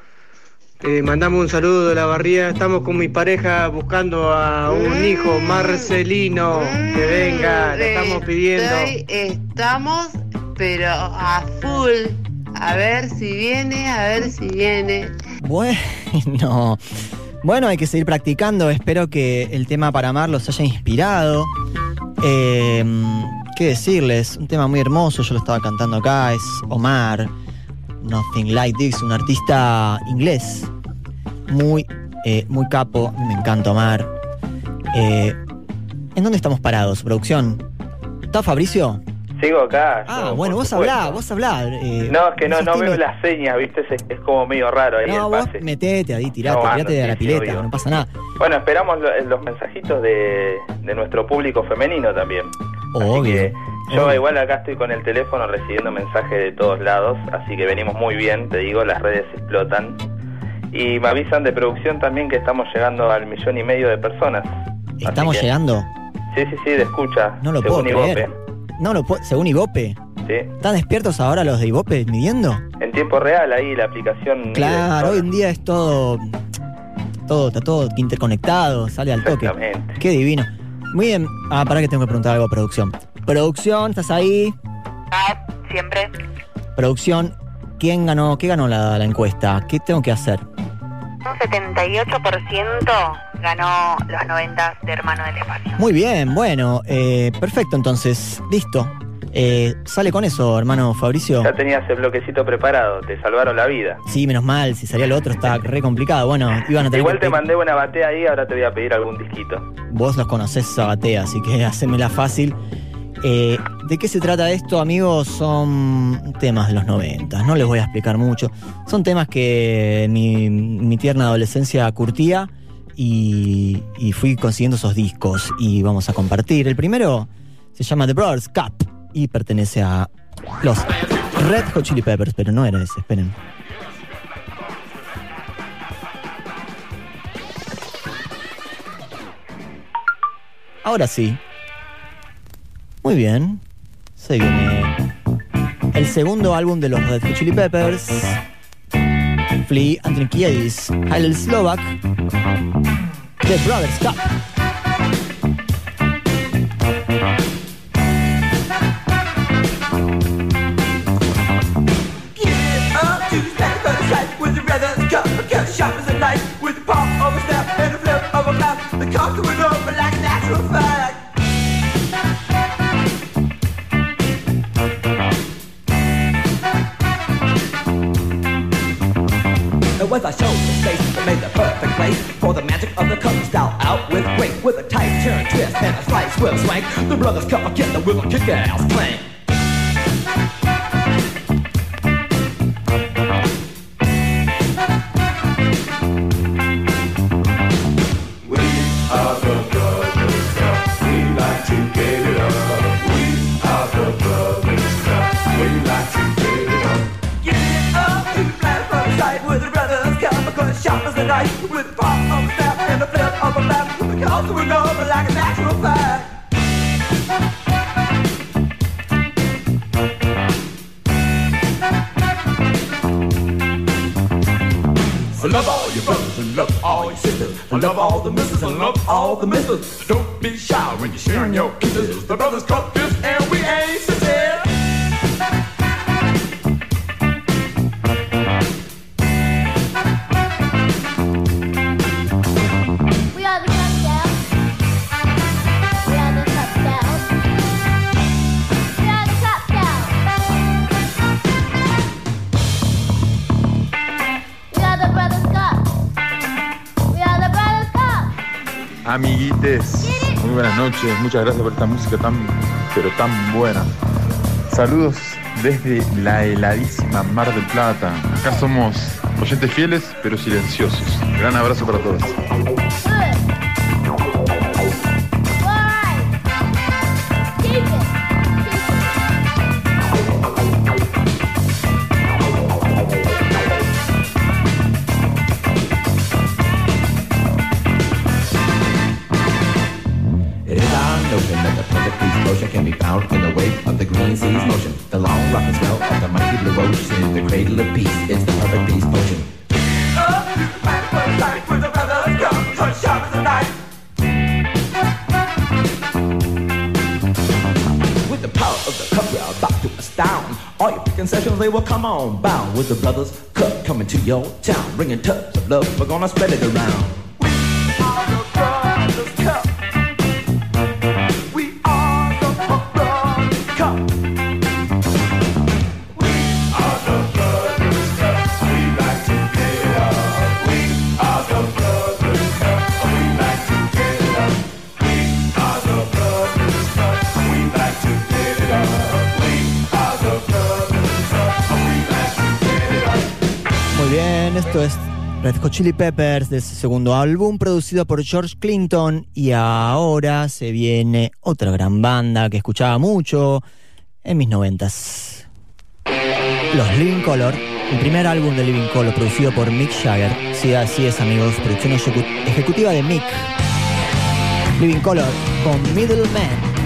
eh, mandamos un saludo de la barría, estamos con mi pareja buscando a un hijo, Marcelino, que venga, le estamos pidiendo. Estoy- estamos, pero a full. A ver si viene, a ver si viene. Bueno, bueno, hay que seguir practicando. Espero que el tema para amar los haya inspirado. Eh, ¿Qué decirles? Un tema muy hermoso, yo lo estaba cantando acá, es Omar, Nothing Like This, un artista inglés. Muy, eh, muy capo, me encanta Omar. Eh, ¿En dónde estamos parados, producción? ¿Está Fabricio? Sigo acá. Ah, yo, bueno, vos hablá, vos hablá. eh, No, es que no, no veo las señas, ¿viste? Es, es como medio raro ahí No, el vos metete ahí, tirate, No, tirate de la sí, pileta, no pasa nada. Bueno, esperamos lo- los mensajitos de, de nuestro público femenino también. Obvio. Que yo obvio. igual acá estoy con el teléfono recibiendo mensajes de todos lados, así que venimos muy bien, te digo, las redes explotan. Y me avisan de producción también que estamos llegando al millón y medio de personas. ¿Estamos que- llegando? Sí, sí, sí, de escucha. No lo según puedo creer. Ibope. No lo puedo, según Ibope. Sí. ¿Están despiertos ahora los de Ibope midiendo? En tiempo real ahí la aplicación. Claro, hoy en día es todo. Todo, está todo interconectado, sale al toque. Qué divino. Muy bien. Ah, para que tengo que preguntar algo a producción. Producción, ¿estás ahí? Siempre. Producción, ¿quién ganó? ¿Qué ganó la, la encuesta? ¿Qué tengo que hacer? Un 78% ganó los 90 de Hermano del Espacio. Muy bien, bueno, eh, perfecto entonces, listo. Eh, sale con eso, hermano Fabricio. Ya tenías el bloquecito preparado, te salvaron la vida. Sí, menos mal, si salía lo otro está re complicado. Bueno, iban a tener Igual que te mandé una batea ahí, ahora te voy a pedir algún disquito. Vos los conocés Sabatea, así que [laughs] hacémela fácil. Eh, ¿De qué se trata esto, amigos? Son temas de los 90, no les voy a explicar mucho. Son temas que mi, mi tierna adolescencia curtía y, y fui consiguiendo esos discos y vamos a compartir. El primero se llama The Brothers Cup y pertenece a los Red Hot Chili Peppers, pero no era ese, esperen. Ahora sí. Muy bien. Se viene el segundo álbum de los Red Hot Chili Peppers. Flea Anthony Kiedis, Hillel Slovak, The Brothers Cup. With a show the space that made the perfect place for the magic of the custom style out with weight, with a tight turn twist and a slight swivel swank. The brothers cup a kid that will kick ass a with the pop of a snap and a flip of a flap, the conquering over like a natural fact. I love all your brothers and love all your sisters. I love all the misses and love all the misters. Don't be shy when you're sharing your kisses. The brothers cup this and we ain't sincere. Amiguites, muy buenas noches, muchas gracias por esta música tan, pero tan buena. Saludos desde la heladísima Mar del Plata. Acá somos oyentes fieles, pero silenciosos. Gran abrazo para todos. About to astound. All your preconceptions, they will come on bound. With the brothers cup coming to your town, bringing tubs of love, we're gonna spread it around. Muy esto es Red Hot Chili Peppers de segundo álbum producido por George Clinton y ahora se viene otra gran banda que escuchaba mucho en mis noventas. Los Living Color, el primer álbum de Living Color producido por Mick Jagger. Sí, así es amigos, producción ejecu- ejecutiva de Mick. Living Color con Middleman.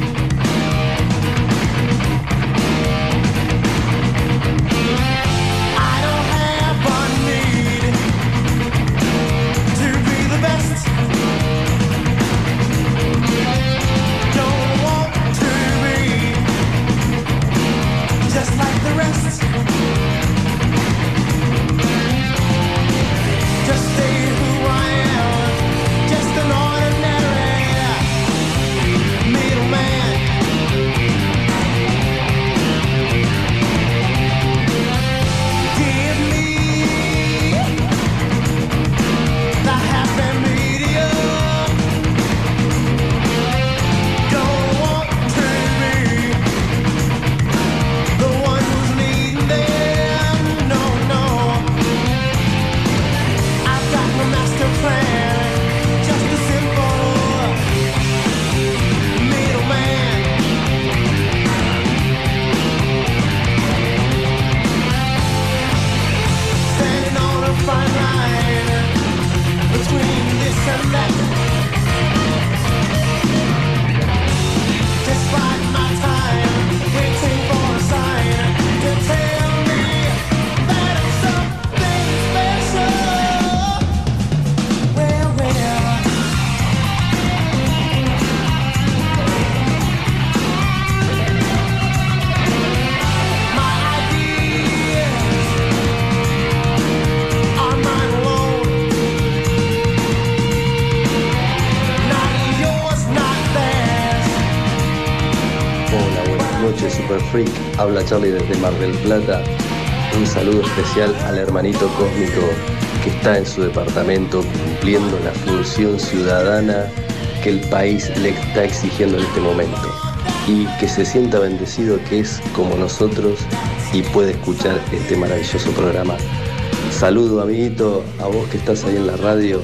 Habla Charlie desde Mar del Plata. Un saludo especial al hermanito cósmico que está en su departamento cumpliendo la función ciudadana que el país le está exigiendo en este momento. Y que se sienta bendecido que es como nosotros y puede escuchar este maravilloso programa. Saludo, amiguito, a vos que estás ahí en la radio.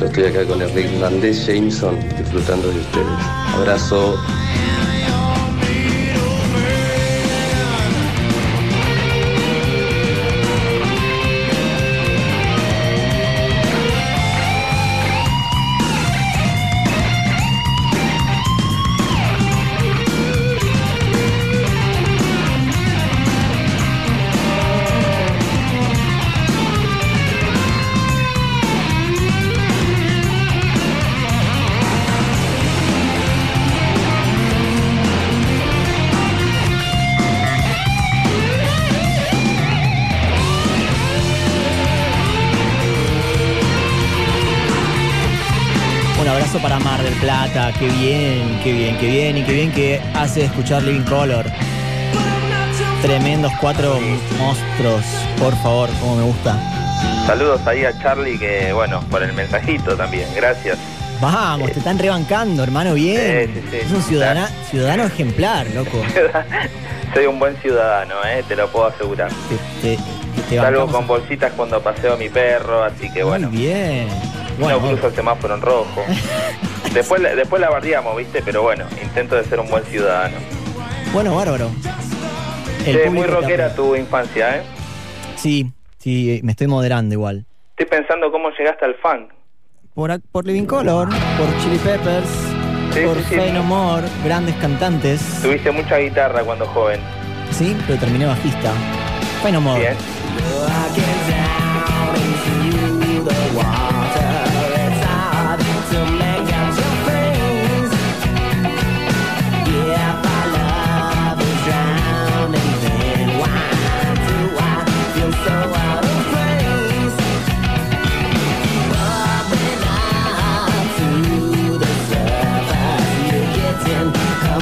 Yo estoy acá con el irlandés Jameson disfrutando de ustedes. Abrazo. Abrazo para Mar del Plata, qué bien, qué bien, qué bien y qué bien que hace escuchar Living Color. Tremendos cuatro monstruos, por favor, como me gusta. Saludos ahí a Charlie que, bueno, por el mensajito también, gracias. Vamos, te están rebancando, hermano, bien. Sí, sí, sí. Es un ciudadana- ciudadano ejemplar, loco. [laughs] Soy un buen ciudadano, ¿eh? te lo puedo asegurar. Te, te Salgo bancamos. con bolsitas cuando paseo a mi perro, así que bueno. Muy bien. No Bueno, cruzo el semáforo en rojo. [laughs] después, la- después la bardeamos, ¿viste? Pero bueno, intento de ser un buen ciudadano. bueno, bárbaro. El muy rockera tu infancia, ¿eh? Sí, sí, me estoy moderando igual. Estoy pensando cómo llegaste al funk. Por, por Living Color, por Chili Peppers, Sí, por sí, sí. Fey No More, grandes cantantes. Tuviste mucha guitarra cuando joven. ¿sí? Pero terminé bajista. Fue no more. Bien.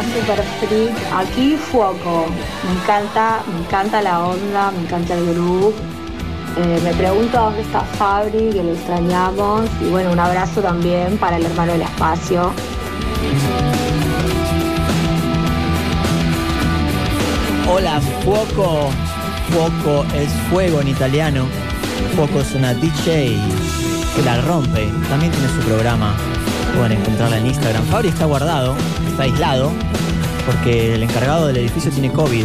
Super Freak, aquí Fuoco. Me encanta, me encanta la onda, me encanta el groove. Eh, me pregunto dónde está Fabri, que lo extrañamos. Y bueno, un abrazo también para el hermano del espacio. Hola, Fuoco. Fuoco es fuego en italiano. Fuoco es una DJ que la rompe. También tiene su programa. Pueden encontrarla en Instagram. Fabri está guardado, está aislado, porque el encargado del edificio tiene COVID.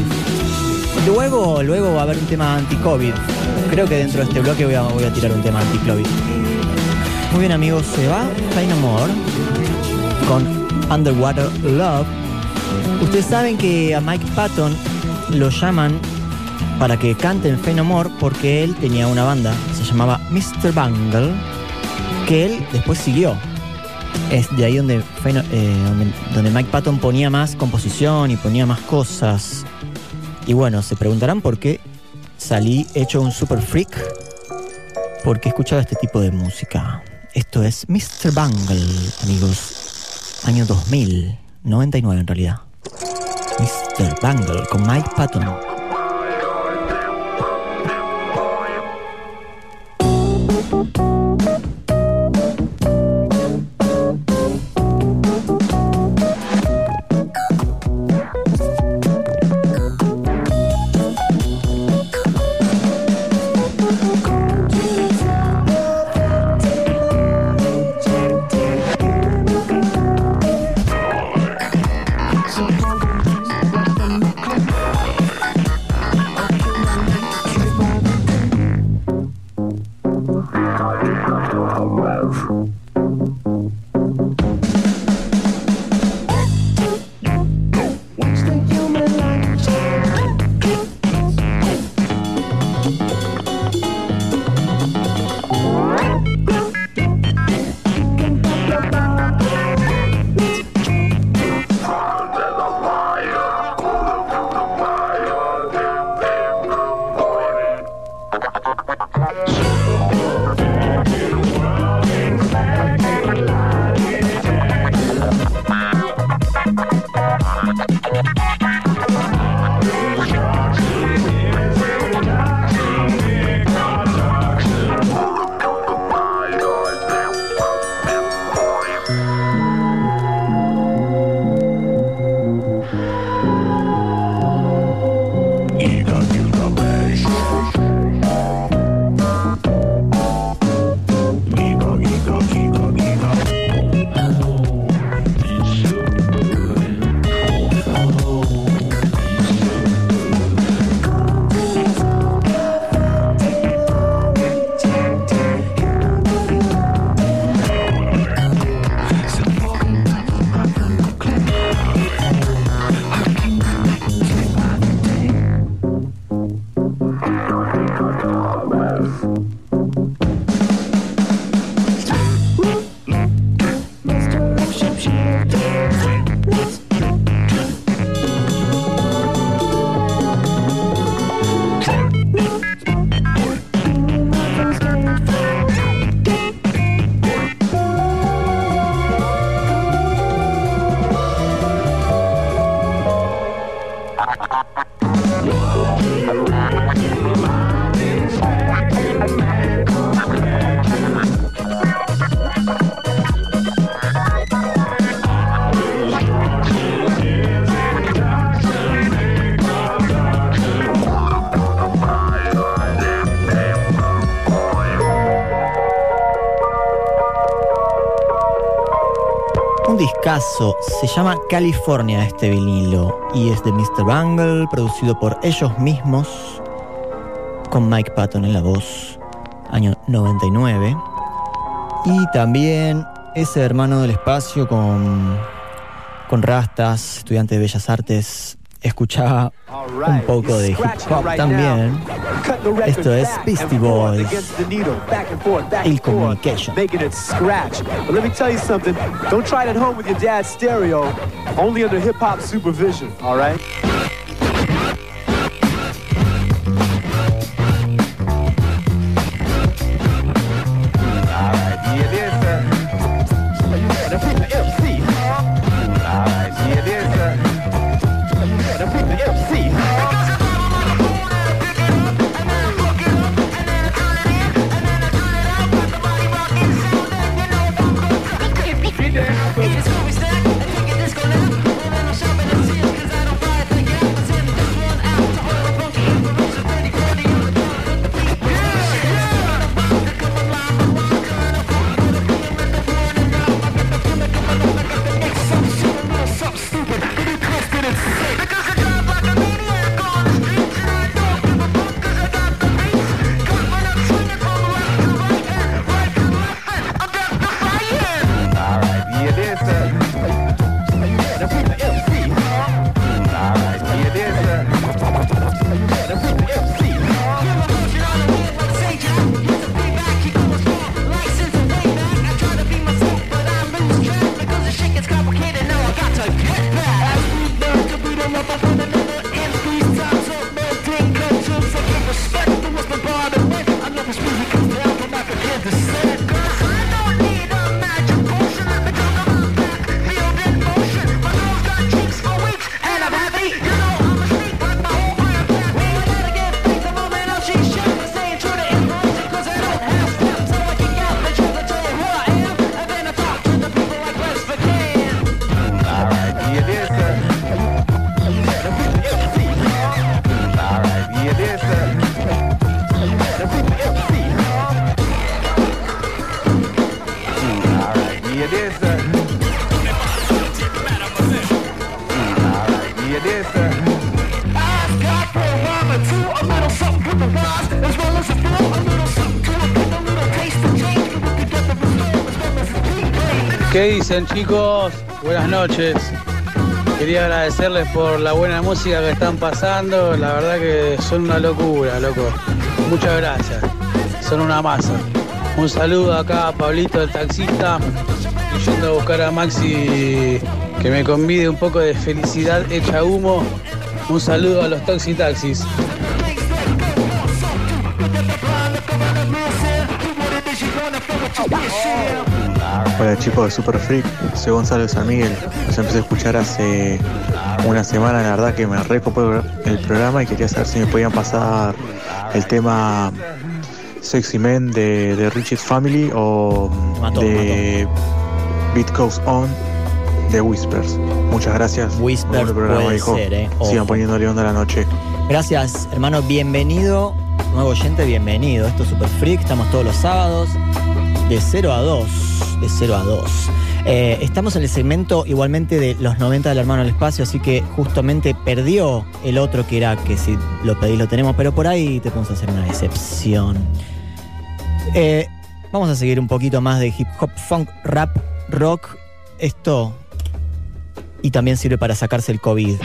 Luego, luego va a haber un tema anti-COVID. Creo que dentro de este bloque voy a, voy a tirar un tema anti-COVID. Muy bien amigos, se va Fine Amor con Underwater Love. Ustedes saben que a Mike Patton lo llaman para que cante en Fame No More porque él tenía una banda, se llamaba Mr. Bungle, que él después siguió. Es de ahí eh, donde, donde Mike Patton ponía más composición y ponía más cosas. Y bueno, se preguntarán por qué salí hecho un super freak. Porque escuchaba este tipo de música. Esto es Mr. Bungle, amigos. Año 2000, 99 en realidad. Mr. Bungle con Mike Patton. Se llama California este vinilo y es de Mr. Bungle, producido por ellos mismos, con Mike Patton en la voz, año 99. Y también ese hermano del espacio con, con rastas, estudiante de Bellas Artes, escuchaba un poco de hip hop también. Esto es Beastie Boys, Il Communication. making it scratch. But let me tell you something. Don't try it at home with your dad's stereo. Only under hip hop supervision. All right. ¿Qué dicen chicos? Buenas noches. Quería agradecerles por la buena música que están pasando. La verdad que son una locura, loco. Muchas gracias. Son una masa. Un saludo acá a Pablito el taxista. Yendo a buscar a Maxi que me convide un poco de felicidad hecha humo. Un saludo a los Toxi Taxis. Hola chicos de Super Freak, soy Gonzalo de San Miguel. Los empecé a escuchar hace una semana, la verdad que me recopó el programa y quería saber si me podían pasar el tema Sexy Men de, de Richard Family o Mató, de Beat Goes On de Whispers. Muchas gracias. Whispers Muy buen programa, puede hijo. ser, eh. Sigan poniéndole onda a la noche. Gracias, hermano. Bienvenido, nuevo oyente, bienvenido. Esto es Super Freak. Estamos todos los sábados de 0 a 2. De 0 a 2. Eh, estamos en el segmento igualmente de los 90 del hermano del espacio, así que justamente perdió el otro que era que si lo pedís lo tenemos, pero por ahí te podemos hacer una excepción. Eh, vamos a seguir un poquito más de hip hop, funk, rap, rock. Esto. Y también sirve para sacarse el COVID.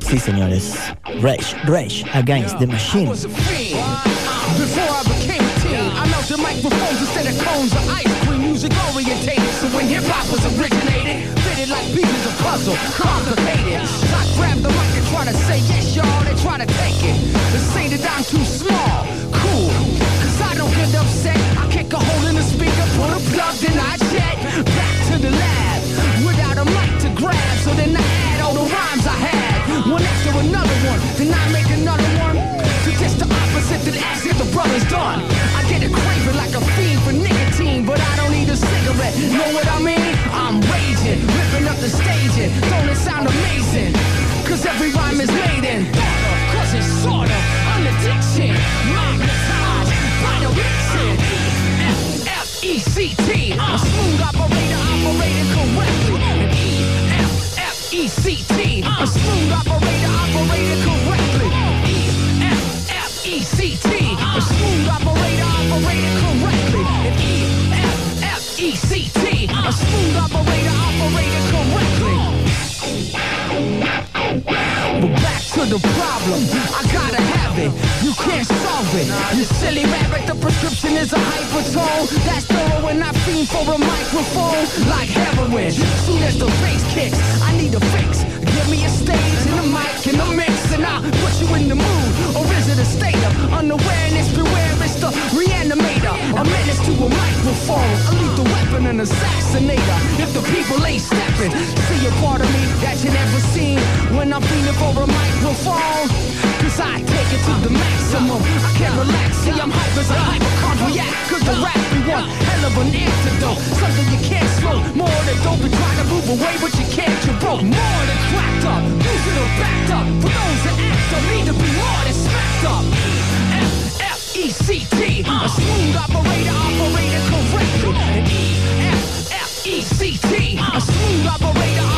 Sí, señores. Rage, Rage Against the Machine. Instead of ice cream. Music orientated, so when hip hop was originated, fitted like pieces of puzzle, complicated. I grab the mic and try to say yes, y'all. They try to take it. They say that I'm too small. Cool, cause I don't get upset. I kick a hole in the speaker, put a plug, then I jet back to the lab without a mic to grab. So then I add all the rhymes I had, one after another one. Then I make another one to just the opposite that if the brother's done. What I mean? I'm raging, ripping up the staging. Don't it sound amazing? Cause every rhyme is made in of, cause it's sort of an addiction. Magnetized by the mixing. E-F-F-E-C-T. A smooth operator operating correctly. And E-F-F-E-C-T. Smooth operator operating correctly. But back to the problem, I gotta have it. You can't solve it. You silly rabbit, the prescription is a hypertone. That's thorough when I fiend for a microphone. Like heroin, soon as the bass kicks, I need a fix. Me a stage and a mic and a mix, and I'll put you in the mood. Or is it a state of unawareness? Beware, it's the reanimator. A menace to a microphone, a lethal weapon, an assassinator. If the people ain't stepping, see a part of me that you never seen when I'm feeling for a microphone. Cause I take it to the maximum. I can't relax, see I'm hype as a hypochondriac. Cause the rap be one hell of an antidote. Something you can't slow. More than dope and try to move away, but you can't. You're broke. More than cracked up. Losing or backed up. For those that act up, need to be more than smacked up. E-F-F-E-C-T. A smooth operator operating correctly. E-F-F-E-C-T. A smooth operator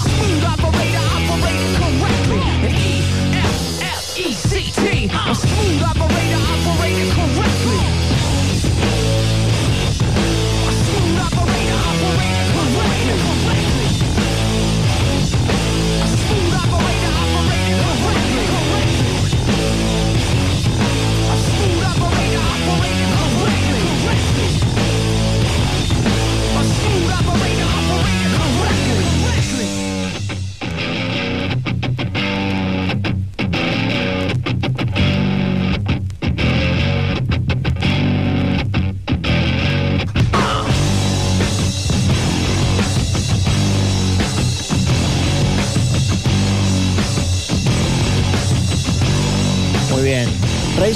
Smooth operator operating correctly. E F F E C T. I'm smooth operator.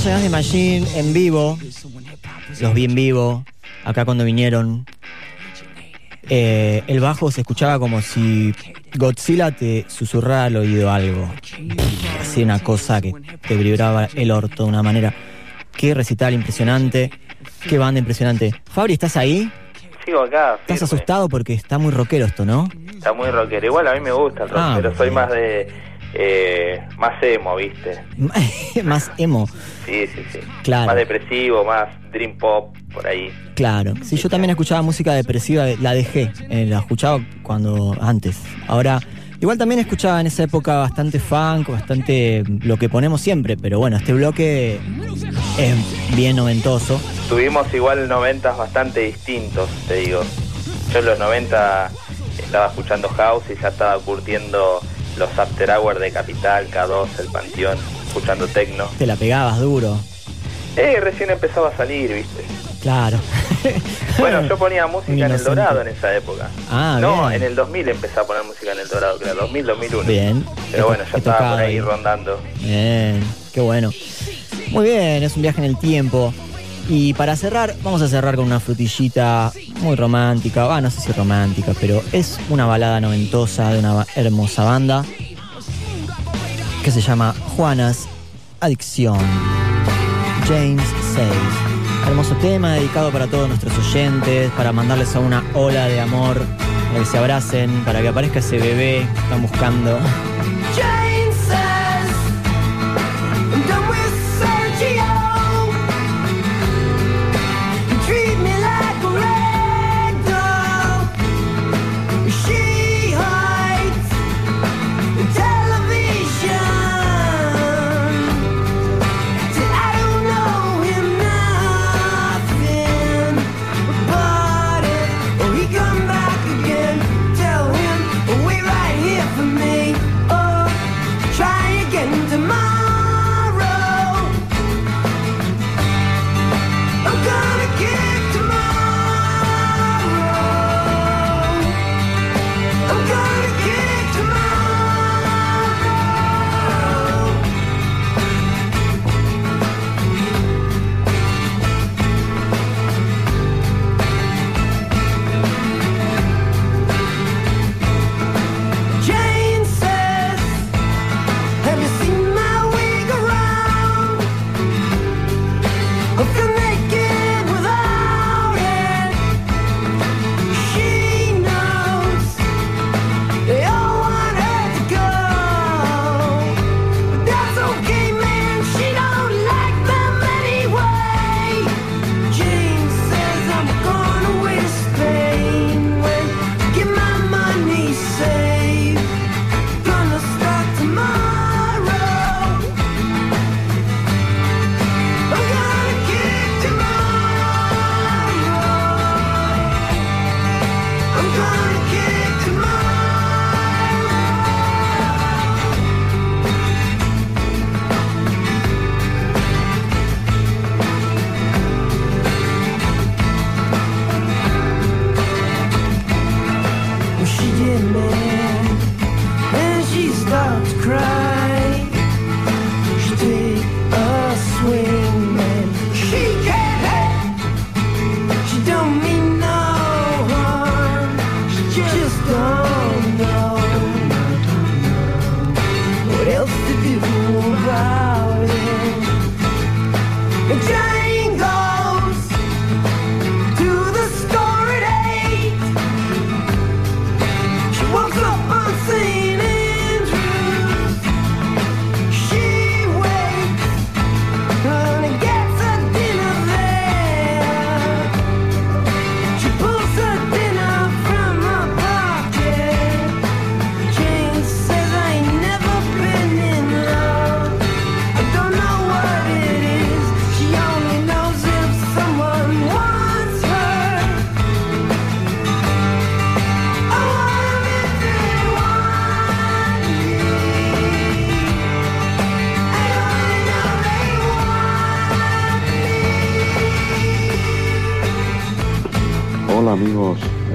Against the Machine en vivo. Los vi en vivo. Acá cuando vinieron. Eh, el bajo se escuchaba como si Godzilla te susurrara al oído algo. Hacía una cosa que te vibraba el orto de una manera. Qué recital impresionante. Qué banda impresionante. Fabri, ¿estás ahí? Sigo acá, ¿Estás firme. asustado? Porque está muy rockero esto, ¿no? Está muy rockero. Igual a mí me gusta el Ah, pero soy bien. más de. Eh, más emo, ¿viste? [laughs] Más emo. Sí, sí, sí. Claro. Más depresivo, más dream pop, por ahí. Claro. Sí, yo también escuchaba música depresiva, la dejé. eh, la escuchaba cuando antes. Ahora, igual también escuchaba en esa época bastante funk, bastante lo que ponemos siempre, pero bueno, este bloque es bien noventoso. Tuvimos igual 90 bastante distintos, te digo. Yo en los 90 estaba escuchando house y ya estaba curtiendo los after hours de Capital, K2, El Panteón, escuchando techno. Te la pegabas duro. Eh, recién empezaba a salir, ¿viste? Claro. [laughs] Bueno, yo ponía música en el. Dorado en esa época. Ah, no, bien. en el 2000 empecé a poner música en el Dorado, que era 2000, 2001. Bien. Pero bueno, ya estaba por ahí. rondando. Bien, qué bueno. Muy bien, es un viaje en el tiempo. Y para cerrar, vamos a cerrar con una frutillita muy romántica. Ah, no sé si romántica, pero es una balada noventosa de una hermosa banda que se llama Juanas Adicción. James 6. Hermoso tema dedicado para todos nuestros oyentes, para mandarles a una ola de amor, para que se abracen, para que aparezca ese bebé que están buscando.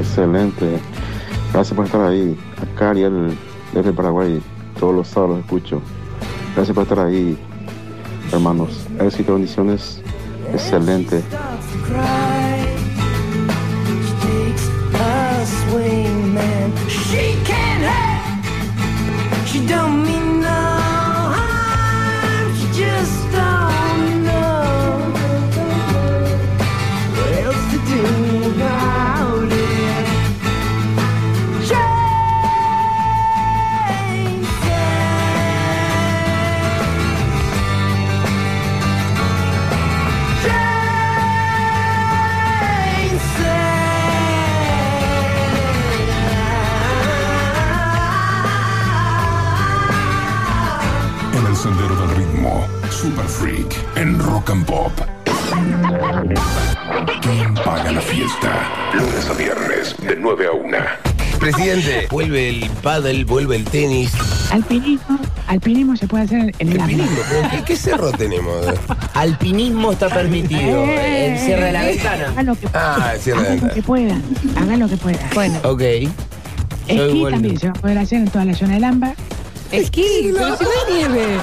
Excelente. Gracias por estar ahí. Acá Ariel desde Paraguay, todos los sábados escucho. Gracias por estar ahí, hermanos. Éxito, bendiciones. Excelente. En Rock and Pop. ¿Quién paga la fiesta? Lunes a viernes, de 9 a 1. Presidente, vuelve el paddle, vuelve el tenis. Alpinismo, Alpinismo se puede hacer en el Alpinismo, ¿qué, qué [laughs] cerro tenemos? Alpinismo está permitido. Eh, El cierre de la eh, ventana. Hagan lo que, Ah, el cierre de la hagan lo ventana. que puedan. Hagan lo que puedan. Bueno, Ok. Soy esquí bueno. también se va a poder hacer en toda la zona del AMBA. Esquí, pero si no hay nieve.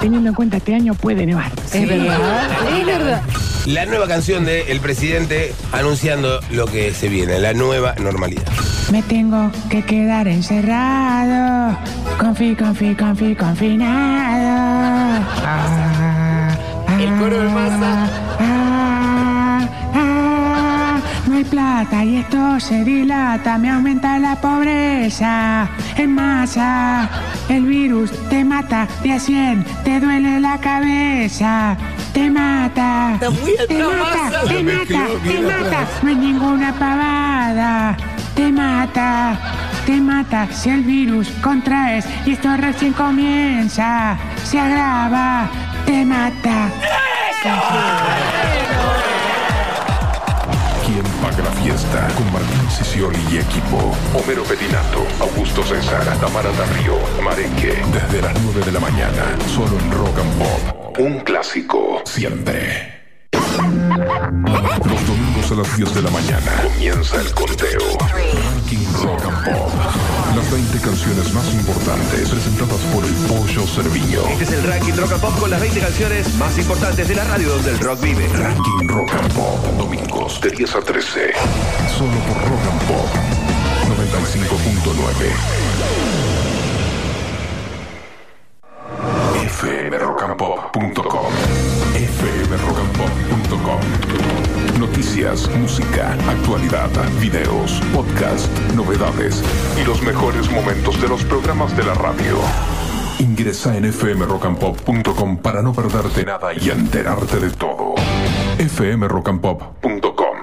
Teniendo en cuenta este año puede nevar. Sí. Es verdad. Es verdad. La nueva canción del presidente anunciando lo que se viene, la nueva normalidad. Me tengo que quedar encerrado. Confi, confi, confi, confinado. El coro de masa. no hay plata y esto se dilata, me aumenta la pobreza en masa. El virus te mata de a 100, te duele la cabeza, te mata. te mata, te mata, te mata. No hay ninguna pavada. Te mata, te mata si el virus contraes y esto recién comienza. Se agrava, te mata. ¿Quién paga la fiesta? Con Martín Sicioli y equipo. Homero Petinato, Augusto César, Tamara Darío, Marenque. Desde las 9 de la mañana, solo en Rock and Pop. Un clásico, siempre. Los domingos a las 10 de la mañana comienza el conteo. Ranking Rock and Pop. Las 20 canciones más importantes presentadas por el Pollo Cerviño. Este es el ranking Rock and Pop con las 20 canciones más importantes de la radio donde el rock vive. Ranking Rock and Pop. Domingos de 10 a 13. Solo por Rock and Pop. 95.9. fmrockandpop.com actualidad, videos, podcast, novedades y los mejores momentos de los programas de la radio. Ingresa en fmrockandpop.com para no perderte nada y enterarte de todo. fmrockandpop.com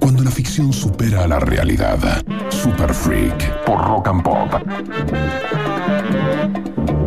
Cuando la ficción supera a la realidad. Super Freak por Rock and Pop.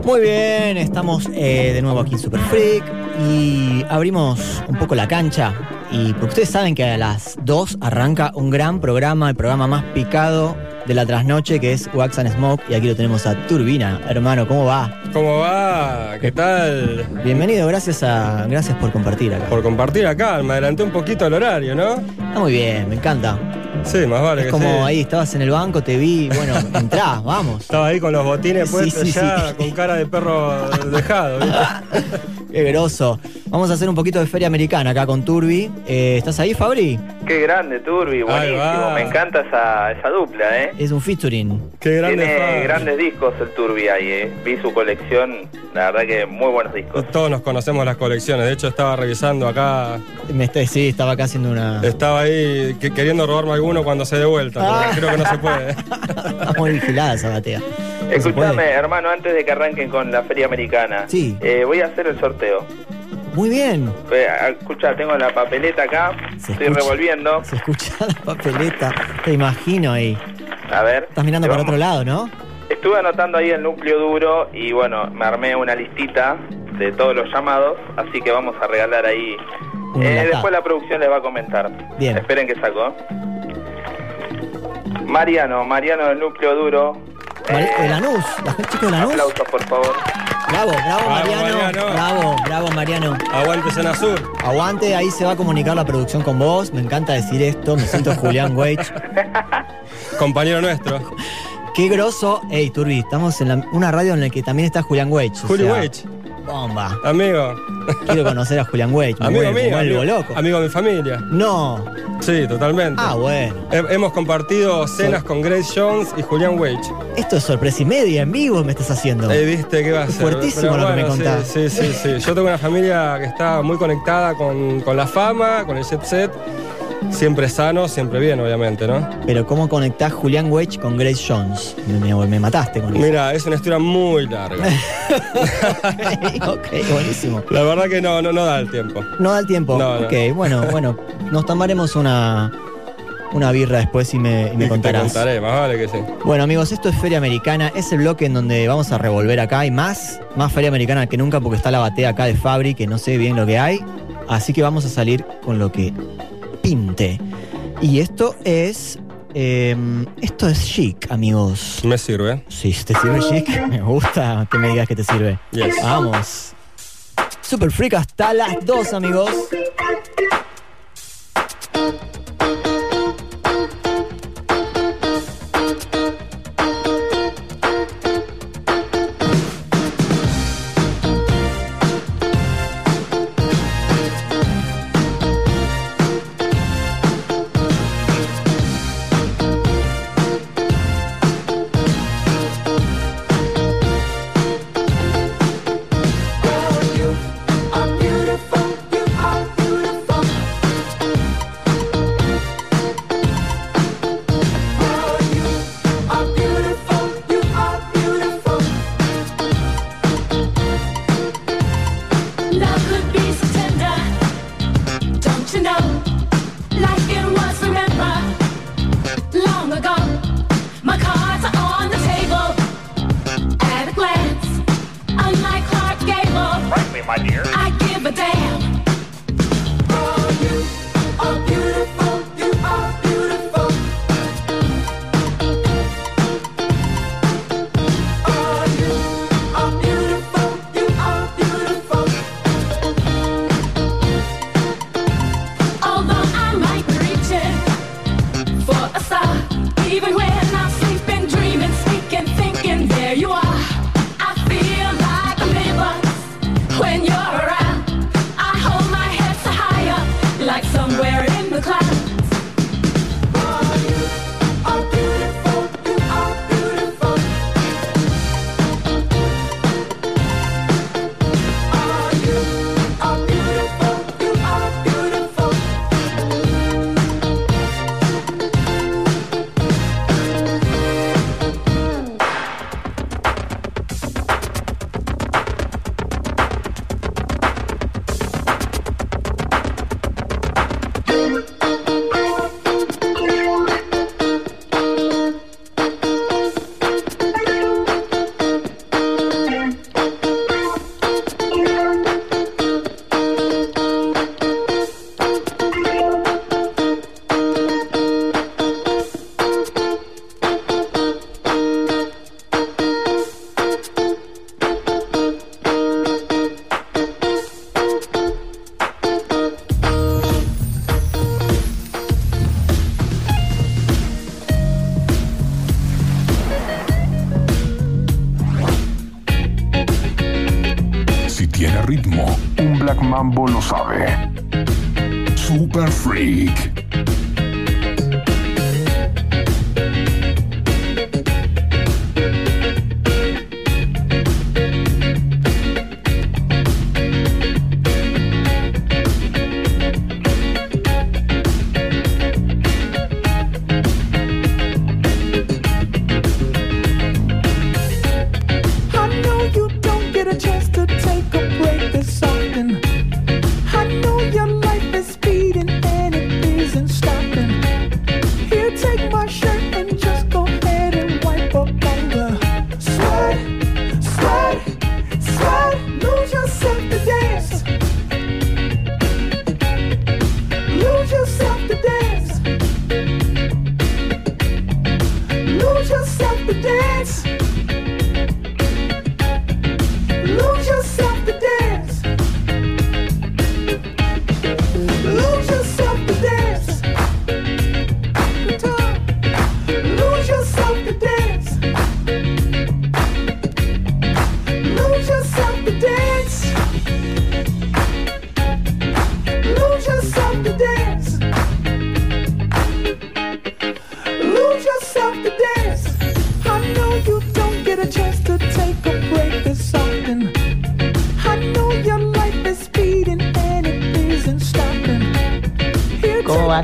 Muy bien, estamos eh, de nuevo aquí en Super Freak y abrimos un poco la cancha. Y porque ustedes saben que a las 2 arranca un gran programa, el programa más picado de la trasnoche, que es Wax and Smoke. Y aquí lo tenemos a Turbina. Hermano, ¿cómo va? ¿Cómo va? ¿Qué tal? Bienvenido, gracias, a, gracias por compartir acá. Por compartir acá, me adelanté un poquito el horario, ¿no? Está muy bien, me encanta. Sí, más vale Es que como sí. ahí, estabas en el banco, te vi, bueno, entrá, [laughs] vamos. Estaba ahí con los botines puestos sí, ya, con cara de perro dejado. ¿viste? [laughs] Qué groso. Vamos a hacer un poquito de feria americana acá con Turbi. Eh, ¿Estás ahí, Fabri? Qué grande, Turbi, buenísimo. Me encanta esa, esa dupla, ¿eh? Es un featuring. Qué Tiene grandes discos el Turbi ahí, ¿eh? Vi su colección, la verdad que muy buenos discos. Todos nos conocemos las colecciones. De hecho, estaba revisando acá. Me está- sí, estaba acá haciendo una. Estaba ahí que- queriendo robarme alguno cuando se dé vuelta, Ah. pero creo que no se puede. Está [laughs] muy vigilada esa batea. Escúchame, hermano, antes de que arranquen con la feria americana, Sí. eh, voy a hacer el sorteo. Muy bien. Escucha, tengo la papeleta acá, estoy escucha. revolviendo. Se escucha la papeleta. Te imagino ahí. A ver. Estás mirando para vamos- otro lado, ¿no? Estuve anotando ahí el núcleo duro y bueno, me armé una listita de todos los llamados, así que vamos a regalar ahí. Eh, después la producción les va a comentar. Bien. Esperen que saco. Mariano, Mariano del núcleo duro. Eh, de Lanús, la chico de Lanús. Aplausos, por favor. Bravo, bravo, Bravo, Mariano. Mariano. Bravo, bravo, Mariano. Aguante Zona Sur. Aguante, ahí se va a comunicar la producción con vos. Me encanta decir esto. Me siento Julián Weich. Compañero nuestro. Qué groso. Ey, Turbi, estamos en la- una radio en la que también está Julián Weich. o Julio sea, Weich. Bomba. Amigo. Quiero conocer a Julián. Me Amigo vuelvo- mío. vuelvo Amigo, loco. amigo de mi familia. No. Sí, totalmente. Ah, bueno. He- hemos compartido cenas con Grace Jones y Julián Wage. Esto es sorpresa y media en vivo me estás haciendo. Eh, viste qué va a ser. fuertísimo Pero lo que me sí, contás. Sí, sí, sí. Yo tengo una familia que está muy conectada con, con la fama, con el jet set. Siempre sano, siempre bien, obviamente, ¿no? Pero ¿cómo conectás Julián Weich con Grace Jones? Me, mataste con eso. Mira, es una historia muy larga. [laughs] ok, buenísimo. La verdad que no, no, no da el tiempo. No da el tiempo. No, no. Ok, bueno, bueno. Nos tomaremos una, una birra después y me, y me contarás. Te contaré, más vale que sí. Bueno amigos, esto es Feria Americana, es el bloque en donde vamos a revolver acá, hay más, más Feria Americana que nunca porque está la batea acá de Fabri, que no sé bien lo que hay, así que vamos a salir con lo que y esto es. Eh, esto es chic, amigos. Me sirve. Sí, te sirve chic. [laughs] Me gusta que me digas que te sirve. Yes. Vamos. Super Freak hasta las 2, amigos.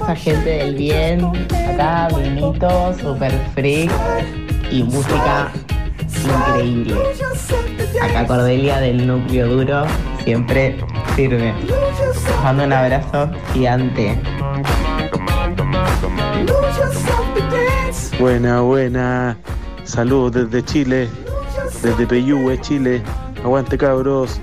esta gente del bien. Acá vinito, super freak y música increíble. Acá Cordelia del núcleo duro, siempre firme. Os mando un abrazo gigante. Buena, buena. Saludos desde Chile, desde Peyúgue, Chile. Aguante cabros.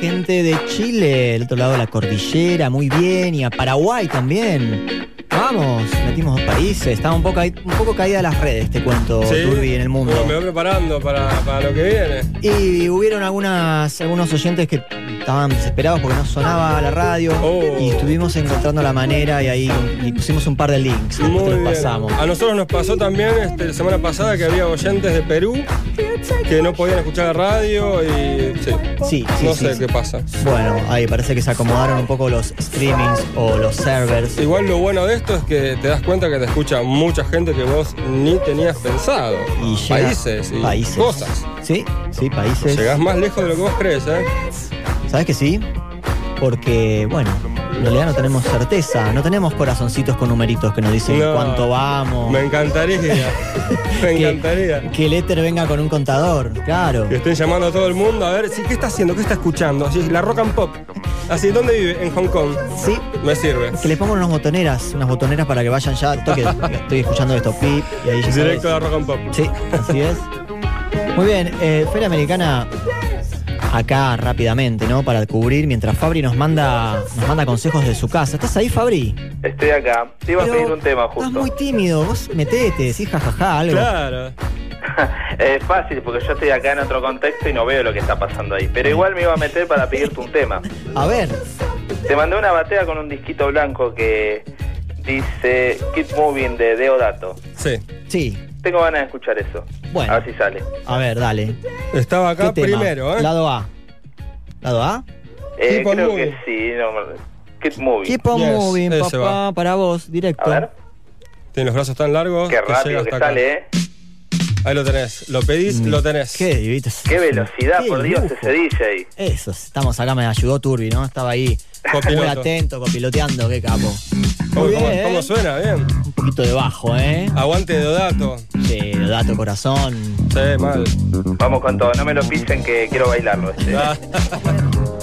Gente de Chile, del otro lado de la cordillera, muy bien, y a Paraguay también. Vamos, metimos dos países, estaba un poco, un poco caída las redes, te cuento, Sí. Turbi, en el mundo. Me voy preparando para, para lo que viene. Y hubieron algunas, algunos oyentes que estaban desesperados porque no sonaba la radio Oh. y estuvimos encontrando la manera y ahí y pusimos un par de links, después te los pasamos. A nosotros nos pasó también este, la semana pasada que había oyentes de Perú que no podían escuchar la radio y sí. Sí, sí, no sí, sé sí. qué pasa. Bueno, ahí parece que se acomodaron un poco los streamings o los servers. Igual lo bueno de esto es que te das cuenta que te escucha mucha gente que vos ni tenías pensado. Y llega- países y países. cosas. Sí, sí, países. Llegás más lejos de lo que vos crees, ¿eh? ¿Sabes que sí? Porque, bueno, en realidad no tenemos certeza, no tenemos corazoncitos con numeritos que nos dicen No. cuánto vamos. Me encantaría. [laughs] [laughs] Me Que- encantaría. Que el éter venga con un contador, claro. Que estén llamando a todo el mundo a ver si qué está haciendo, qué está escuchando. Así, la rock and pop. Así, ¿dónde vive? En Hong Kong. Sí. Me sirve. Que le pongan unas botoneras, unas botoneras para que vayan ya, toque, [laughs] estoy escuchando esto, pip, y ahí ya Directo a rock and pop. Sí, así es. Muy bien, eh, Feria Americana acá rápidamente, ¿no? Para cubrir mientras Fabri nos manda nos manda consejos de su casa. ¿Estás ahí, Fabri? Estoy acá. Te iba a Pero pedir un tema Estás justo. muy tímido, vos metete, decís jajaja, algo. Claro. [laughs] Es fácil porque yo estoy acá en otro contexto y no veo lo que está pasando ahí. Pero igual me iba a meter para pedirte un tema. A ver, Te mandé una batea con un disquito blanco que dice Keep Moving de Deodato. Sí. sí, Tengo ganas de escuchar eso. Bueno. A ver si sale. a ver, dale. Estaba acá ¿Qué tema? primero, ¿eh? Lado A. ¿Lado A? Eh, creo moving. que sí. No, Keep Moving. Keep on Yes, moving, ese papá, va. para vos, directo. A ver. Tiene los brazos tan largos Qué que rápido que acá. sale, ¿eh? Ahí lo tenés. Lo pedís, Mm. lo tenés. Qué divito. Qué velocidad, Qué por Dios, lujo. ese DJ. Eso, estamos acá, me ayudó Turbi, ¿no? Estaba ahí [laughs] Copiloto. muy atento, copiloteando, qué capo. ¿Cómo, Muy cómo- bien, cómo suena? Bien. Un poquito de bajo, ¿eh? Aguante de dato. Sí, dato corazón. Sí, mal. Vamos con todo. No me lo pisen que quiero bailarlo. Este. [laughs]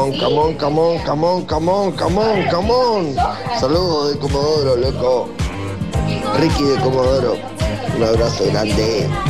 on, come on, come on, come on. Saludos de Comodoro, loco. Ricky de Comodoro. Un abrazo grande.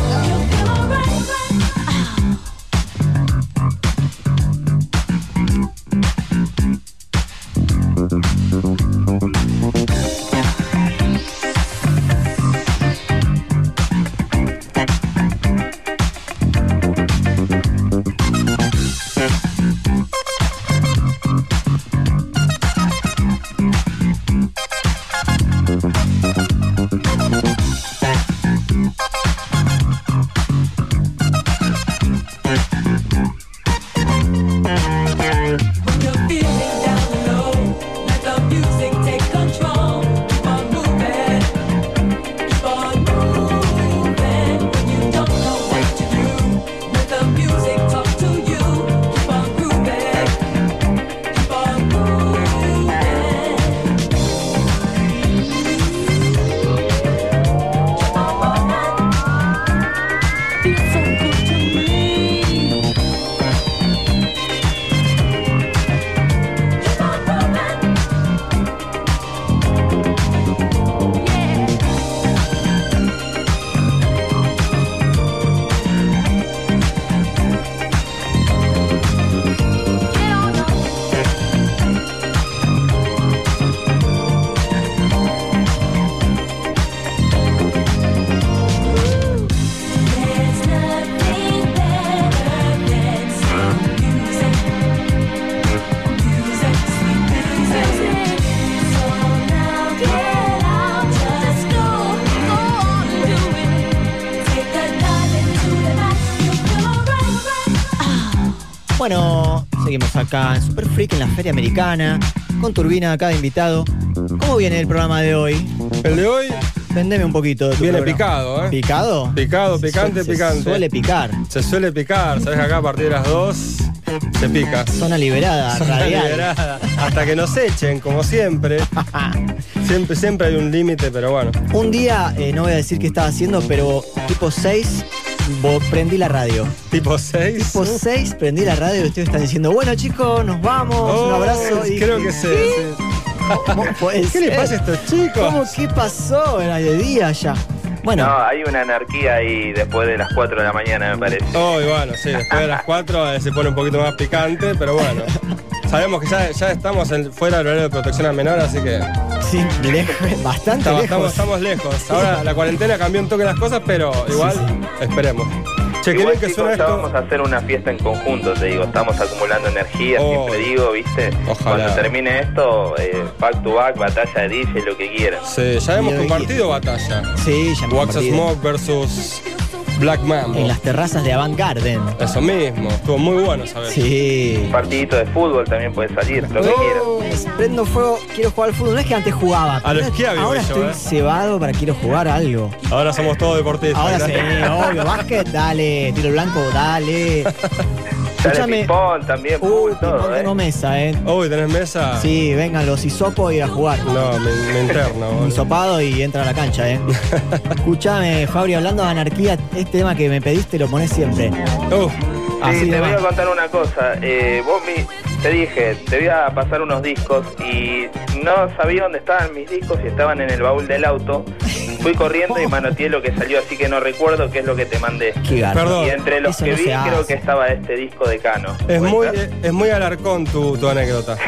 Acá en Super Freak, en la Feria Americana, con Turbina acá de invitado. ¿Cómo viene el programa de hoy? El de hoy Vendeme un poquito de tu viene programa. picado, ¿eh? ¿Picado? Picado, picante, Se- se picante. suele picar. Se suele picar, sabes acá a partir de las 2 se pica. Zona liberada, Zona radial. liberada. Hasta que nos echen, como siempre. [laughs] siempre, siempre hay un límite, pero bueno. Un día, eh, no voy a decir qué estaba haciendo, pero tipo 6, prendí la radio. ¿Tipo 6? Tipo 6, prendí la radio y ustedes están diciendo, bueno chicos, nos vamos, un Oh, abrazo. Y creo dije, que sí, ¿qué? sí. ¿Cómo [laughs] puede ¿Qué le pasa a estos chicos? ¿Cómo qué pasó? Era de día ya. Bueno, No, hay una anarquía ahí después de las 4 de la mañana, me parece. Oh, y bueno, sí, después de las 4 se pone un poquito más picante, pero bueno. Sabemos que ya, ya estamos en- fuera del horario de protección al menor, así que sí, lejos, [laughs] bastante estamos, lejos. estamos, estamos lejos. Ahora la cuarentena cambió un toque las cosas, pero igual esperemos. Che, Igual, bien que chicos, suena ya esto. vamos a hacer una fiesta en conjunto, te digo. Estamos acumulando energía, Oh. siempre digo, ¿viste? Ojalá. Cuando termine esto, eh, back to back, batalla de DJ, lo que quieran. Sí, ya hemos compartido batalla. Sí, ya hemos Wax compartido. Smoke versus Black Mambo. En las terrazas de Avant Garden. Eso mismo, estuvo muy bueno, ¿sabes? Sí. Un partidito de fútbol también puede salir, lo que quieran. Prendo fuego, quiero jugar al fútbol. No es que antes jugaba. A lo Ahora voy yo, estoy eh. cebado para quiero jugar a algo. Ahora somos todos deportistas. Ahora sí, obvio. Básquet, dale. Tiro blanco, dale. Escúchame. ping-pong también, Uh, todo, ping-pong ¿eh? tengo mesa, eh. Uy, ¿tenés mesa? Sí, vengan los hisopos y a jugar. No, me, me interno. boludo. Hisopado y entra a la cancha, eh. [laughs] Escúchame, Fabri, hablando de anarquía, este tema que me pediste lo pones siempre. Uf, Así Sí, te voy a contar una cosa. Eh, vos mi- te dije, te voy a pasar unos discos y no sabía dónde estaban mis discos y estaban en el baúl del auto. Fui corriendo y manoteé lo que salió, así que no recuerdo qué es lo que te mandé. Qué. Perdón. Y entre los Eso que no vi, se hace. creo que estaba este disco de Cano. es ¿Puede muy, es muy alarcón tu, tu anécdota. [laughs]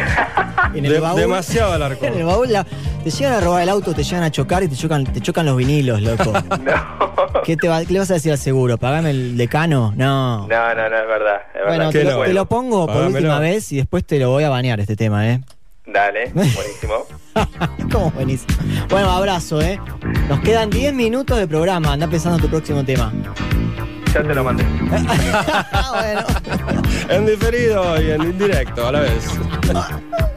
En el De- baúl- demasiado [laughs] En el alarcón. baúl la- te llegan a robar el auto, te llegan a chocar y te chocan, te chocan los vinilos, loco. [laughs] ¿Qué, te va- qué le vas a decir al seguro? ¿Pagame el decano? No. No, no, no, es verdad. Es Bueno, verdad. te lo, no. te lo pongo por última vez y después te lo voy a banear este tema, ¿eh? Dale, [laughs] buenísimo. ¿Cómo venís? Bueno, abrazo, ¿eh? Nos quedan 10 minutos de programa. Anda pensando en tu próximo tema. Ya te lo mandé. [laughs] bueno. En diferido y en indirecto a la vez. [laughs]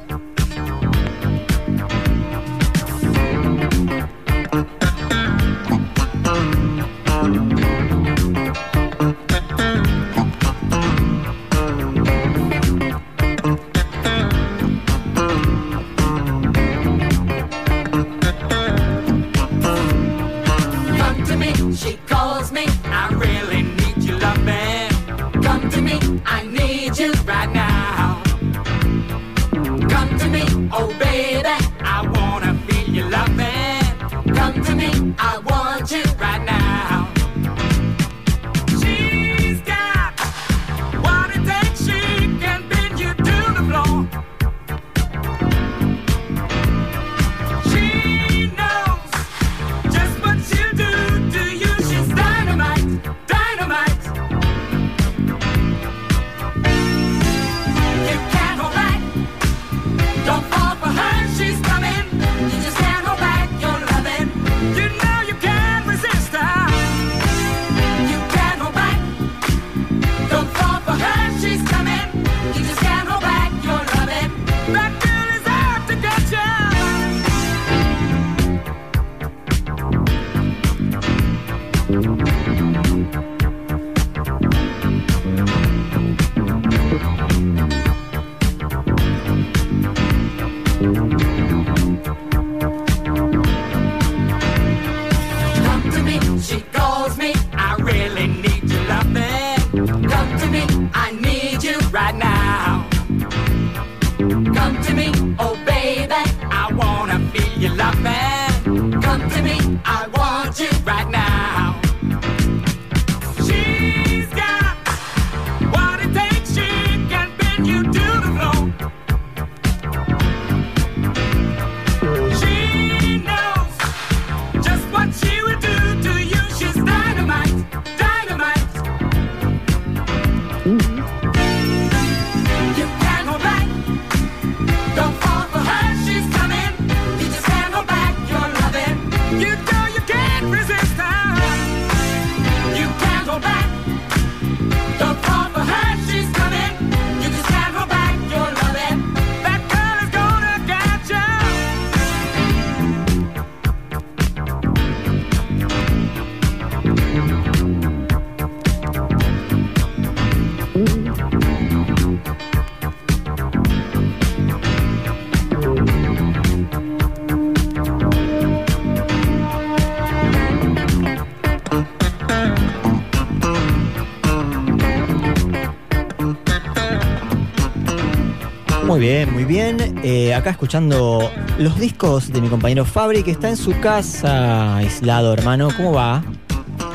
Muy bien, muy bien. Eh, acá escuchando los discos de mi compañero Fabri, que está en su casa, aislado, hermano. ¿Cómo va?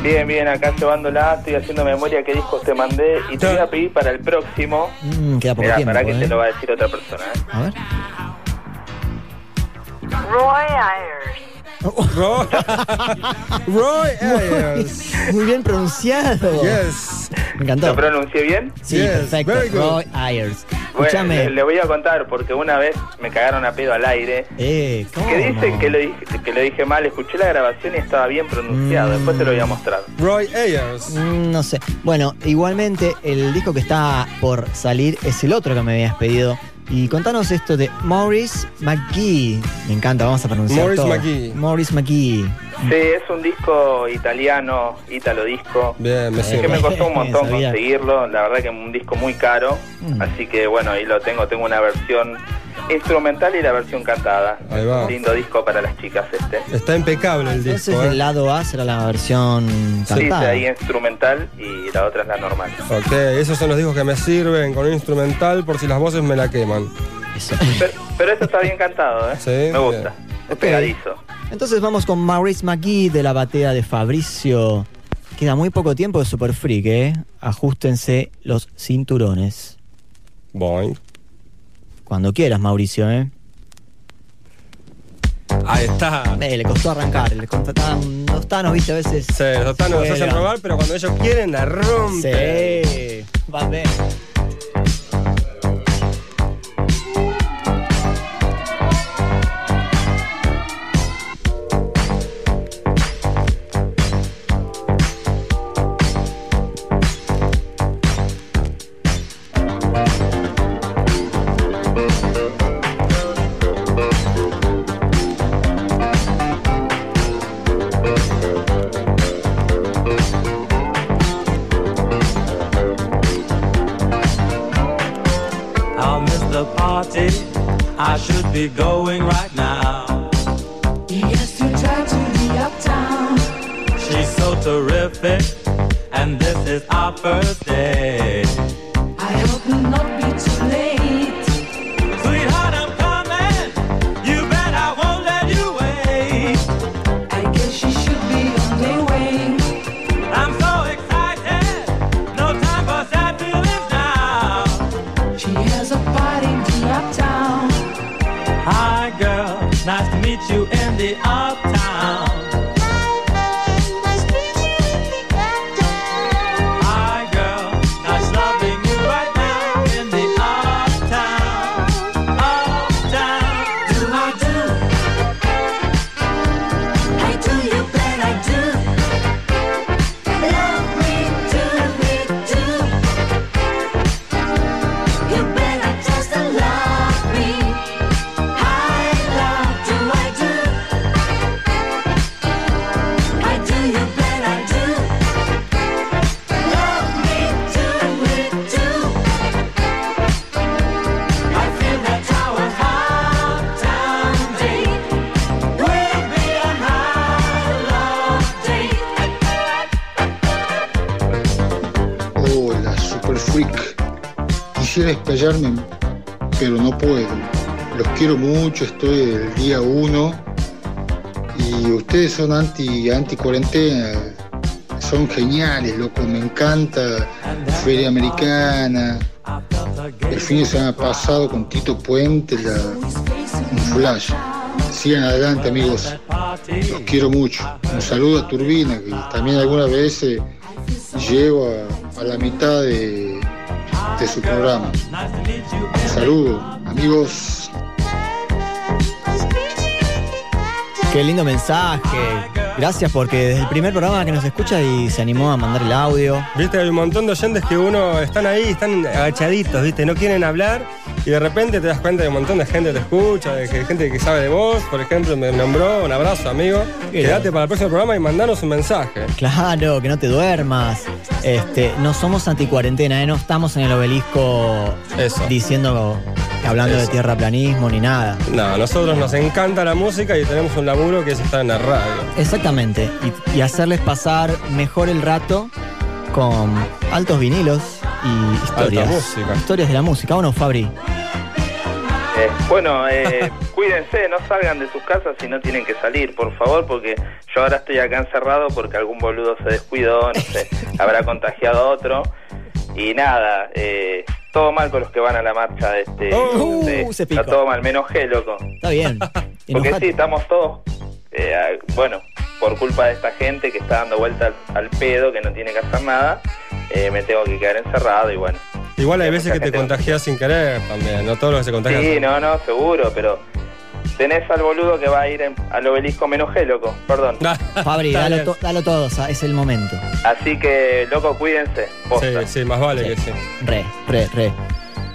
Bien, bien, acá llevándola, estoy haciendo memoria qué discos te mandé y te voy a pedir para el próximo. Mm, queda poco Mirá, tiempo. para que ¿eh? te lo va a decir otra persona. ¿eh? A ver. Roy Ayers. Roy, [laughs] Roy Ayers. Muy bien pronunciado. Yes. Me encantó. ¿Lo pronuncié bien? Sí, Yes, perfecto. Roy Ayers. Bueno, Escúchame. le, le voy a contar porque una vez me cagaron a pedo al aire. Eh, ¿cómo? Que dicen que lo, dije, que lo dije mal, escuché la grabación y estaba bien pronunciado, después te lo voy a mostrar. Roy Ayers. Mm, No sé. Bueno, igualmente el disco que está por salir es el otro que me habías pedido. Y contanos esto de Maurice McGee. Me encanta, vamos a pronunciar Maurice todo. McGee. Maurice McGee. Sí, es un disco italiano, italo disco. Bien, me que me costó un montón conseguirlo, la verdad que es un disco muy caro, Mm. así que bueno, ahí lo tengo, tengo una versión instrumental y la versión cantada. Ahí va. Lindo disco para las chicas este. Está impecable el Entonces disco. el ¿eh? lado A será la versión Sí, cantada. ahí instrumental y la otra es la normal. Ok, esos son los discos que me sirven con instrumental por si las voces me la queman. Eso. Pero, pero esto está bien cantado, ¿eh? Sí, me gusta. Es pegadizo. Entonces vamos con Maurice McGee de la batea de Fabricio. Queda muy poco tiempo de Super Freak, ¿eh? Ajustense los cinturones. Boing. Cuando quieras, Mauricio, ¿eh? Ahí está. Eh, le costó arrancar, le costó tan- los tanos, viste, a veces. Sí, los tanos nos hacen robar, pero cuando ellos quieren la rompen. Sí, va bien. I'll be going right now. Yes, you try to be uptown. She's so terrific, and this is our first day. Pero no puedo. Los quiero mucho, estoy del día uno y Y ustedes son anti, anti cuarentena, son geniales, loco, me encanta. Feria Americana. El fin de semana pasado con Tito Puente, la, un flash. Sigan adelante, amigos. Los quiero mucho. Un saludo a Turbina, que también algunas veces llego a, a la mitad de, de su programa. Un saludo, amigos. Qué lindo mensaje. Gracias porque desde el primer programa que nos escucha y se animó a mandar el audio. Viste, hay un montón de oyentes que uno están ahí, están agachaditos, viste, no quieren hablar y de repente te das cuenta de un montón de gente que te escucha, de gente que sabe de vos, por ejemplo, me nombró, un abrazo, amigo. Quédate para el próximo programa y mandanos un mensaje. Claro, que no te duermas. Este, no somos anticuarentena, ¿eh? no estamos en el obelisco diciendo, hablando de Eso. tierraplanismo ni nada. No, nosotros nos encanta la música y tenemos un laburo que es estar en la radio. Exactamente. Y, y hacerles pasar mejor el rato con altos vinilos y historias. Historias de la música, ¿o no, Fabri? Eh, bueno, eh, [laughs] cuídense, no salgan de sus casas si no tienen que salir, por favor, porque yo ahora estoy acá encerrado porque algún boludo se descuidó, no sé, [laughs] habrá contagiado a otro. Y nada, eh, todo mal con los que van a la marcha de este. Oh, de- se está todo mal, menos G, loco. Está bien. [laughs] Porque sí, estamos todos, eh, a- bueno, por culpa de esta gente que está dando vuelta al, al pedo, que no tiene que hacer nada, eh, me tengo que quedar encerrado y bueno. Igual hay Hay veces que te contagias sin querer también, no todos los que se contagian. Sí, no, no, seguro, pero tenés al boludo que va a ir en- al obelisco menos G, loco, perdón. [laughs] Fabri, dalo, to- dalo todo, o sea, es el momento. Así que, loco, cuídense. posta. Sí, sí, más vale que sí. Re, re, re.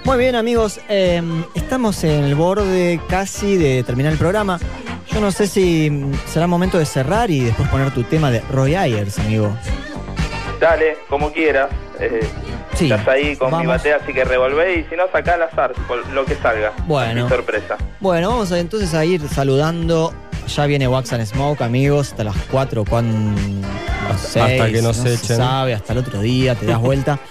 Muy bien, amigos. eh, estamos en el borde casi de terminar el programa. Yo no sé si será momento de cerrar y después poner tu tema de Roy Ayers, amigo. Dale, como quieras. eh, Sí, estás ahí con mi vamos. batea, así que revolvé y si no, sacá al azar, por lo que salga. Bueno. Mi sorpresa. Bueno, vamos a, entonces a ir saludando. Ya viene Wax and Smoke, amigos, hasta las 4, cuando hasta que nos no se echen. sabe, hasta el otro día, te das vuelta. [laughs]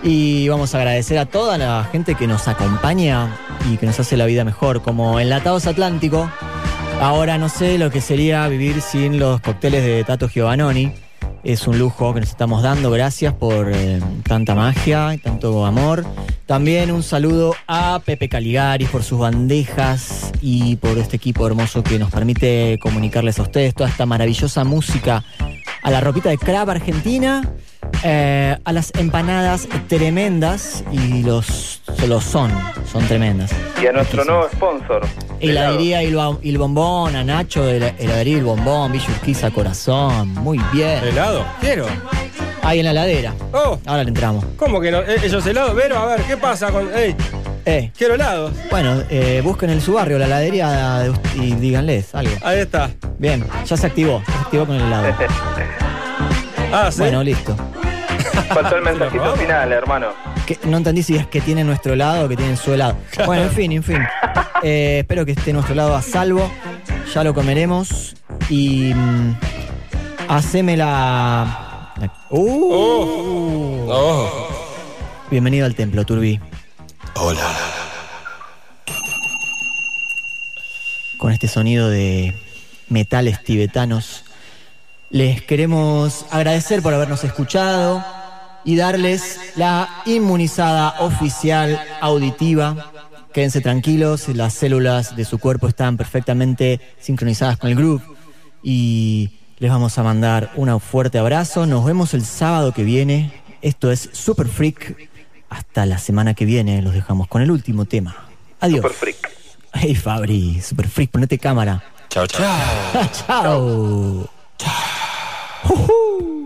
Y vamos a agradecer a toda la gente que nos acompaña y que nos hace la vida mejor, como Enlatados Atlántico. Ahora no sé lo que sería vivir sin los cócteles de Tato Giovannoni. Es un lujo que nos estamos dando. Gracias por eh, tanta magia y tanto amor. También un saludo a Pepe Caligaris por sus bandejas y por este equipo hermoso que nos permite comunicarles a ustedes toda esta maravillosa música. A la ropita de Crab Argentina, eh, a las empanadas tremendas y los, los son, son tremendas. Y a nuestro nuevo sponsor. Heladería y el, bombón, a Nacho de la heladería y el bombón, Villa Urquiza Corazón, muy bien. ¿Helado? Quiero. Ahí en la heladera. Oh. Ahora le entramos. ¿Cómo que no? Eh, ¿Ellos helado? Vero, a ver, ¿qué pasa con.? ¡Ey! Eh. Quiero helado. Bueno, eh, busquen en su barrio la heladería y díganles algo. Ahí está. Bien, ya se activó, se activó con el helado. [laughs] Ah, ¿sí? Bueno, listo. [laughs] Faltó el mensajito final, hermano. Que- no entendí si es que tienen nuestro helado o que tienen su helado. [laughs] Bueno, en fin, en fin. Eh, espero que esté nuestro helado a salvo. Ya lo comeremos. Y. mm, haceme la. la- ¡Uh! Oh. Bienvenido al templo, Turbi. Hola. Con este sonido de metales tibetanos. Les queremos agradecer por habernos escuchado y darles la inmunizada oficial auditiva. Quédense tranquilos, las células de su cuerpo están perfectamente sincronizadas con el groove y les vamos a mandar un fuerte abrazo. Nos vemos el sábado que viene. Esto es Super Freak. Hasta la semana que viene los dejamos con el último tema. Adiós. Super Freak. Hey Fabri, Super Freak, ponete cámara. Chao, chao. [laughs] Chao. Woohoo!